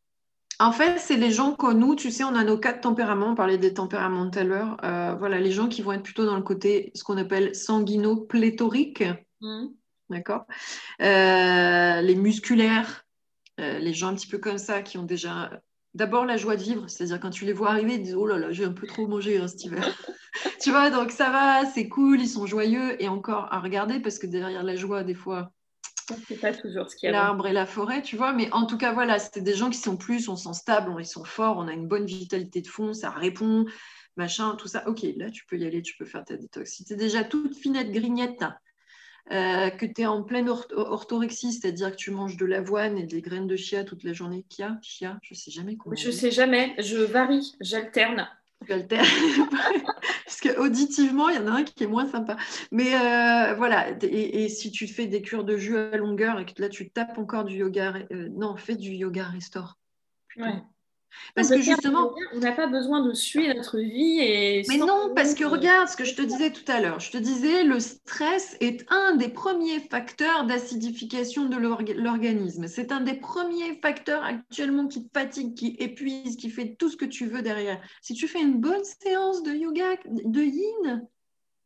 En fait, c'est les gens comme nous, tu sais, on a nos quatre tempéraments, on parlait des tempéraments tout à l'heure. Euh, voilà, les gens qui vont être plutôt dans le côté, ce qu'on appelle sanguino-pléthorique, mmh. d'accord euh, Les musculaires, euh, les gens un petit peu comme ça, qui ont déjà d'abord la joie de vivre, c'est-à-dire quand tu les vois arriver, ils disent oh là là, j'ai un peu trop mangé hein, cet hiver. tu vois, donc ça va, c'est cool, ils sont joyeux et encore à regarder parce que derrière la joie, des fois, c'est pas toujours ce qu'il y a. L'arbre et la forêt, tu vois, mais en tout cas, voilà, c'était des gens qui sont plus, on sent stable, ils sont forts, on a une bonne vitalité de fond, ça répond, machin, tout ça. Ok, là, tu peux y aller, tu peux faire ta détox. Si tu es déjà toute finette grignette, euh, que tu es en pleine orthorexie, c'est-à-dire que tu manges de l'avoine et des graines de chia toute la journée. Chia, chia, je sais jamais comment. Je sais jamais, je varie, j'alterne. J'alterne. Parce que auditivement, il y en a un qui est moins sympa. Mais euh, voilà, et, si tu fais des cures de jus à longueur et que là tu tapes encore du yoga, euh, non, fais du yoga restore. Ouais. Parce que justement. On n'a pas besoin de suivre notre vie. Et Mais non, parce que regarde ce que je te disais tout à l'heure. Je te disais, le stress est un des premiers facteurs d'acidification de l'organisme. C'est un des premiers facteurs actuellement qui te fatigue, qui épuise, qui fait tout ce que tu veux derrière. Si tu fais une bonne séance de yoga, de yin,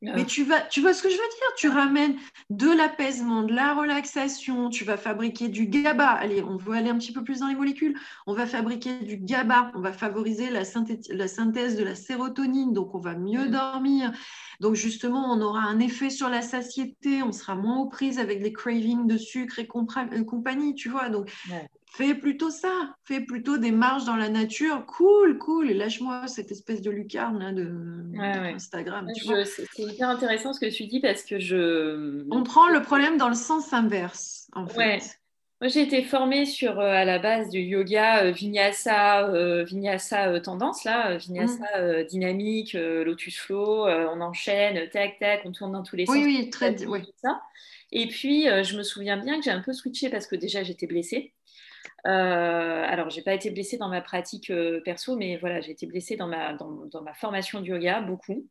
mais tu, vas, tu vois ce que je veux dire? Tu ramènes de l'apaisement, de la relaxation, tu vas fabriquer du GABA. Allez, on veut aller un petit peu plus dans les molécules. On va fabriquer du GABA, on va favoriser la, la synthèse de la sérotonine, donc on va mieux mm. dormir. Donc justement, on aura un effet sur la satiété, on sera moins aux prises avec les cravings de sucre et compagnie, tu vois? Donc fais plutôt ça, fais plutôt des marches dans la nature, cool, cool, et lâche-moi cette espèce de lucarne de, Instagram. C'est hyper intéressant ce que tu dis parce que je. On prend le problème dans le sens inverse, en fait. Moi, j'ai été formée sur, à la base du yoga vinyasa, vinyasa tendance, là, vinyasa mmh. dynamique, lotus flow, on enchaîne, tac, tac, on tourne dans tous les sens. Oui, oui, très oui. Ça. Et puis, je me souviens bien que j'ai un peu switché parce que déjà, j'étais blessée. Euh, alors, j'ai pas été blessée dans ma pratique euh, perso, mais voilà, j'ai été blessée dans ma, dans, ma formation de yoga, beaucoup.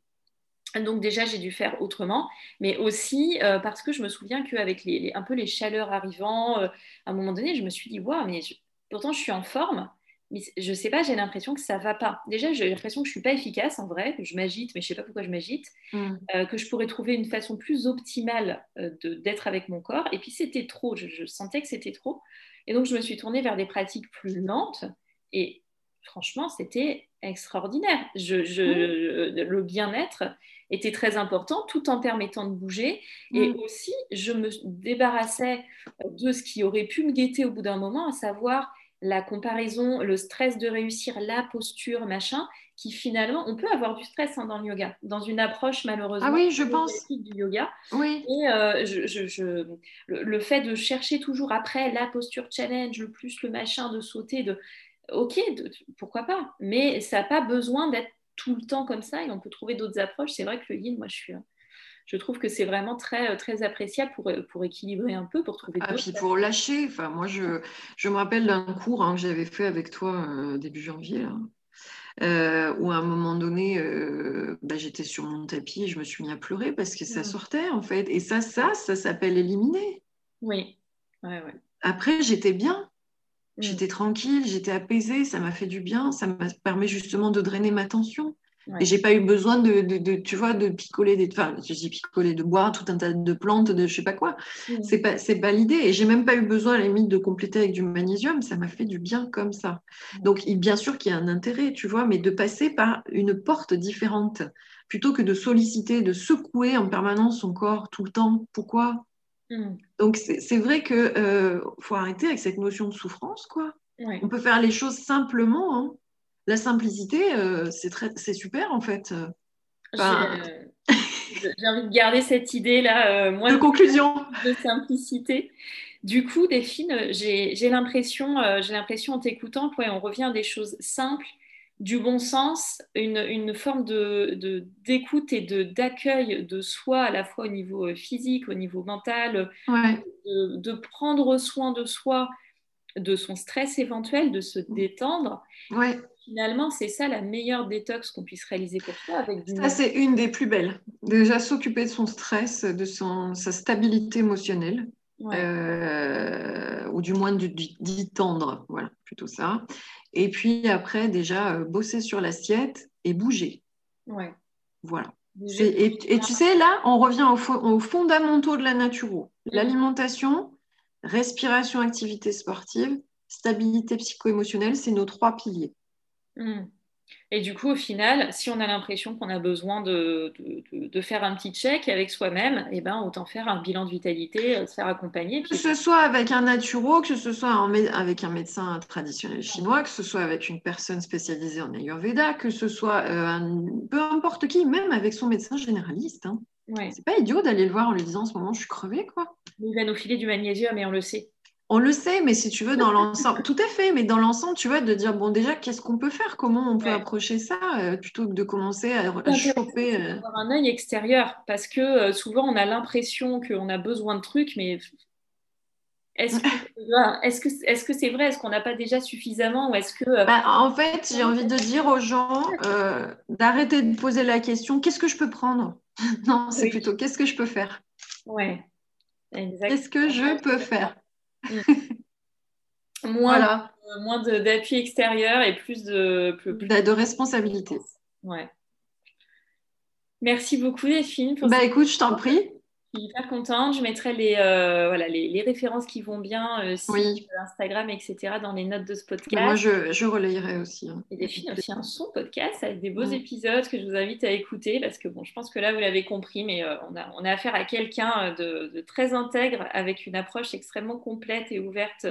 Donc déjà, j'ai dû faire autrement, mais aussi euh, parce que je me souviens qu'avec les, un peu les chaleurs arrivant, à un moment donné, je me suis dit, waouh, mais pourtant je suis en forme, mais je sais pas, j'ai l'impression que ça va pas. Déjà, j'ai l'impression que je suis pas efficace en vrai, que je m'agite, mais je sais pas pourquoi je m'agite, mmh. que je pourrais trouver une façon plus optimale d'être avec mon corps. Et puis c'était trop, je sentais que c'était trop. Et donc, je me suis tournée vers des pratiques plus lentes. Et franchement, c'était extraordinaire. Je, mmh. Le bien-être était très important tout en permettant de bouger. Et mmh. aussi, je me débarrassais de ce qui aurait pu me guetter au bout d'un moment, à savoir la comparaison, le stress de réussir, la posture, machin, qui finalement, on peut avoir du stress hein, dans le yoga, dans une approche malheureusement ah oui, je pense. du yoga. Oui. Et euh, je, le, fait de chercher toujours après la posture challenge, le plus le machin, de sauter, de ok, pourquoi pas, mais ça n'a pas besoin d'être tout le temps comme ça et on peut trouver d'autres approches. C'est vrai que le yin, moi je suis je trouve que c'est vraiment très, très appréciable pour, pour équilibrer un peu, pour trouver ah, puis pour lâcher. Enfin, moi, je, je me rappelle d'un cours hein, que j'avais fait avec toi euh, début janvier, euh, où à un moment donné, euh, bah, j'étais sur mon tapis et je me suis mis à pleurer parce que ça mmh. sortait, en fait. Et ça, ça, ça s'appelle éliminer. Oui. Ouais, ouais. Après, j'étais bien. Mmh. J'étais tranquille, j'étais apaisée, ça m'a fait du bien, ça m'a permis justement de drainer ma tension. Et j'ai pas eu besoin de, de, tu vois, de picoler des, enfin, je dis picoler, de boire tout un tas de plantes, de je sais pas quoi. Mm. C'est pas, c'est pas l'idée. Et j'ai même pas eu besoin, à la limite, de compléter avec du magnésium. Ça m'a fait du bien comme ça. Donc, bien sûr qu'il y a un intérêt, tu vois, mais de passer par une porte différente plutôt que de solliciter, de secouer en permanence son corps tout le temps. Pourquoi? Mm. Donc, c'est, vrai que euh, faut arrêter avec cette notion de souffrance, quoi. On peut faire les choses simplement. Hein la simplicité, euh, c'est super en fait. J'ai envie de garder cette idée-là. Euh, de, conclusion. De simplicité. Du coup, Delphine, j'ai l'impression, euh, j'ai l'impression en t'écoutant, on revient à des choses simples, du bon sens, une, forme d'écoute de, et d'accueil de, soi, à la fois au niveau physique, au niveau mental, de, de, prendre soin de soi, de son stress éventuel, de se détendre. Ouais finalement, c'est ça la meilleure détox qu'on puisse réaliser pour toi. Avec Ça, c'est une des plus belles. Déjà, s'occuper de son stress, de son, sa stabilité émotionnelle, euh, ou du moins d'y tendre, voilà, plutôt ça. Et puis après, déjà, euh, bosser sur l'assiette et bouger. Ouais. Voilà. et, tu sais, là, on revient aux, fondamentaux de la naturo. Mm. L'alimentation, respiration, activité sportive, stabilité psycho-émotionnelle, c'est nos trois piliers. Hmm. Et du coup, au final, si on a l'impression qu'on a besoin de, de, faire un petit check avec soi-même, eh ben, autant faire un bilan de vitalité, euh, se faire accompagner. Que ce soit avec un naturo, que ce soit avec un médecin traditionnel chinois, que ce soit avec une personne spécialisée en Ayurveda, que ce soit euh, peu importe qui, même avec son médecin généraliste. Hein. C'est pas idiot d'aller le voir en lui disant en ce moment je suis crevée. Quoi. Il va nous filer du magnésium et on le sait. On le sait, mais si tu veux, dans l'ensemble, tout à fait, mais dans l'ensemble, tu vois, de dire, bon, déjà, qu'est-ce qu'on peut faire? Comment on peut approcher ça euh, plutôt que de commencer à, choper euh... Avoir un œil extérieur, parce que euh, souvent, on a l'impression qu'on a besoin de trucs, mais est-ce que est-ce que c'est vrai? Est-ce qu'on n'a pas déjà suffisamment? Ou est-ce que bah, En fait, j'ai envie de dire aux gens d'arrêter de poser la question qu'est-ce que je peux prendre? Non, c'est plutôt qu'est-ce que je peux faire? Ouais. Qu'est-ce que je peux faire? Moins, moins d'appui extérieur et plus de... Plus, De, responsabilité. Ouais. Merci beaucoup Delphine. bah écoute, je t'en prie hyper contente. Je mettrai les, euh, voilà, les, références qui vont bien euh, sur Instagram, etc., dans les notes de ce podcast. moi, je, je relayerai aussi. Hein. Et aussi un son podcast avec des beaux épisodes que je vous invite à écouter parce que bon, je pense que là, vous l'avez compris, mais euh, on, a, on a affaire à quelqu'un de, très intègre avec une approche extrêmement complète et ouverte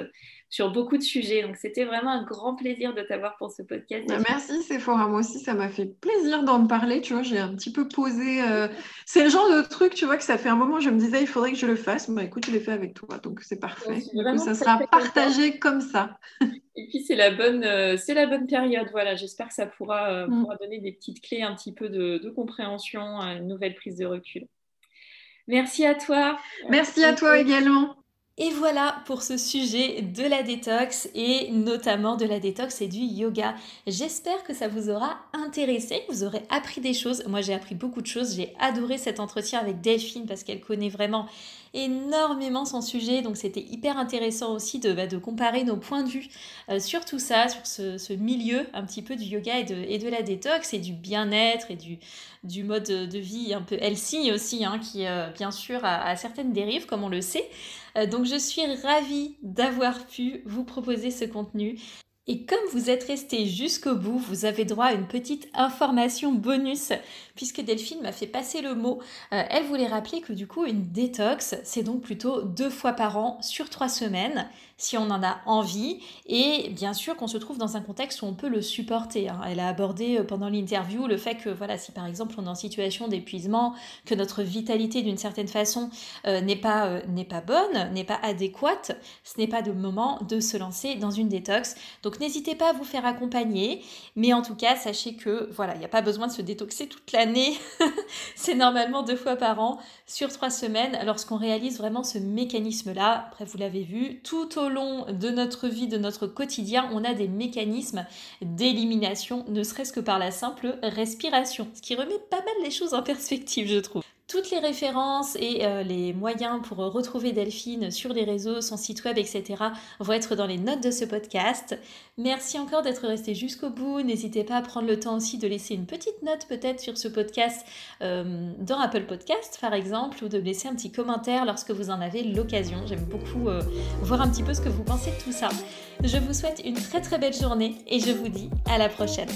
sur beaucoup de sujets. Donc, c'était vraiment un grand plaisir de t'avoir pour ce podcast. Bah, merci, Sephora. Moi aussi, ça m'a fait plaisir d'en parler. Tu vois, j'ai un petit peu posé. Euh, c'est le genre de truc, tu vois, que ça fait un moment, je me disais, il faudrait que je le fasse. Bah, écoute, je l'ai fait avec toi. Donc, c'est parfait. ça sera partagé comme ça. Et puis, c'est la, bonne, euh, c'est la bonne période. Voilà, j'espère que ça pourra, euh, mm. pourra, donner des petites clés, un petit peu de, de compréhension, une nouvelle prise de recul. Merci à toi. Merci à toi également. Et voilà pour ce sujet de la détox et notamment de la détox et du yoga. J'espère que ça vous aura intéressé, que vous aurez appris des choses. Moi j'ai appris beaucoup de choses, j'ai adoré cet entretien avec Delphine parce qu'elle connaît vraiment énormément son sujet, donc c'était hyper intéressant aussi de, bah, comparer nos points de vue euh, sur tout ça, sur ce, milieu un petit peu du yoga et de, la détox et du bien-être et du, du mode de vie un peu healthy aussi, hein, qui euh, bien sûr a, certaines dérives comme on le sait. Euh, donc je suis ravie d'avoir pu vous proposer ce contenu. Et comme vous êtes resté jusqu'au bout, vous avez droit à une petite information bonus, puisque Delphine m'a fait passer le mot. Euh, elle voulait rappeler que du coup, une détox, c'est donc plutôt deux fois par an sur trois semaines si on en a envie et bien sûr qu'on se trouve dans un contexte où on peut le supporter. Hein. Elle a abordé euh, pendant l'interview le fait que voilà, si par exemple on est en situation d'épuisement, que notre vitalité d'une certaine façon euh, n'est pas, euh, pas bonne, n'est pas adéquate, ce n'est pas le moment de se lancer dans une détox. Donc n'hésitez pas à vous faire accompagner, mais en tout cas sachez que voilà, il n'y a pas besoin de se détoxer toute l'année. C'est normalement deux fois par an sur trois semaines lorsqu'on réalise vraiment ce mécanisme-là. Après vous l'avez vu, tout au long de notre vie, de notre quotidien, on a des mécanismes d'élimination, ne serait-ce que par la simple respiration, ce qui remet pas mal les choses en perspective, je trouve. Toutes les références et euh, les moyens pour retrouver Delphine sur les réseaux, son site web, etc. vont être dans les notes de ce podcast. Merci encore d'être resté jusqu'au bout. N'hésitez pas à prendre le temps aussi de laisser une petite note peut-être sur ce podcast euh, dans Apple Podcast par exemple ou de laisser un petit commentaire lorsque vous en avez l'occasion. J'aime beaucoup euh, voir un petit peu ce que vous pensez de tout ça. Je vous souhaite une très très belle journée et je vous dis à la prochaine.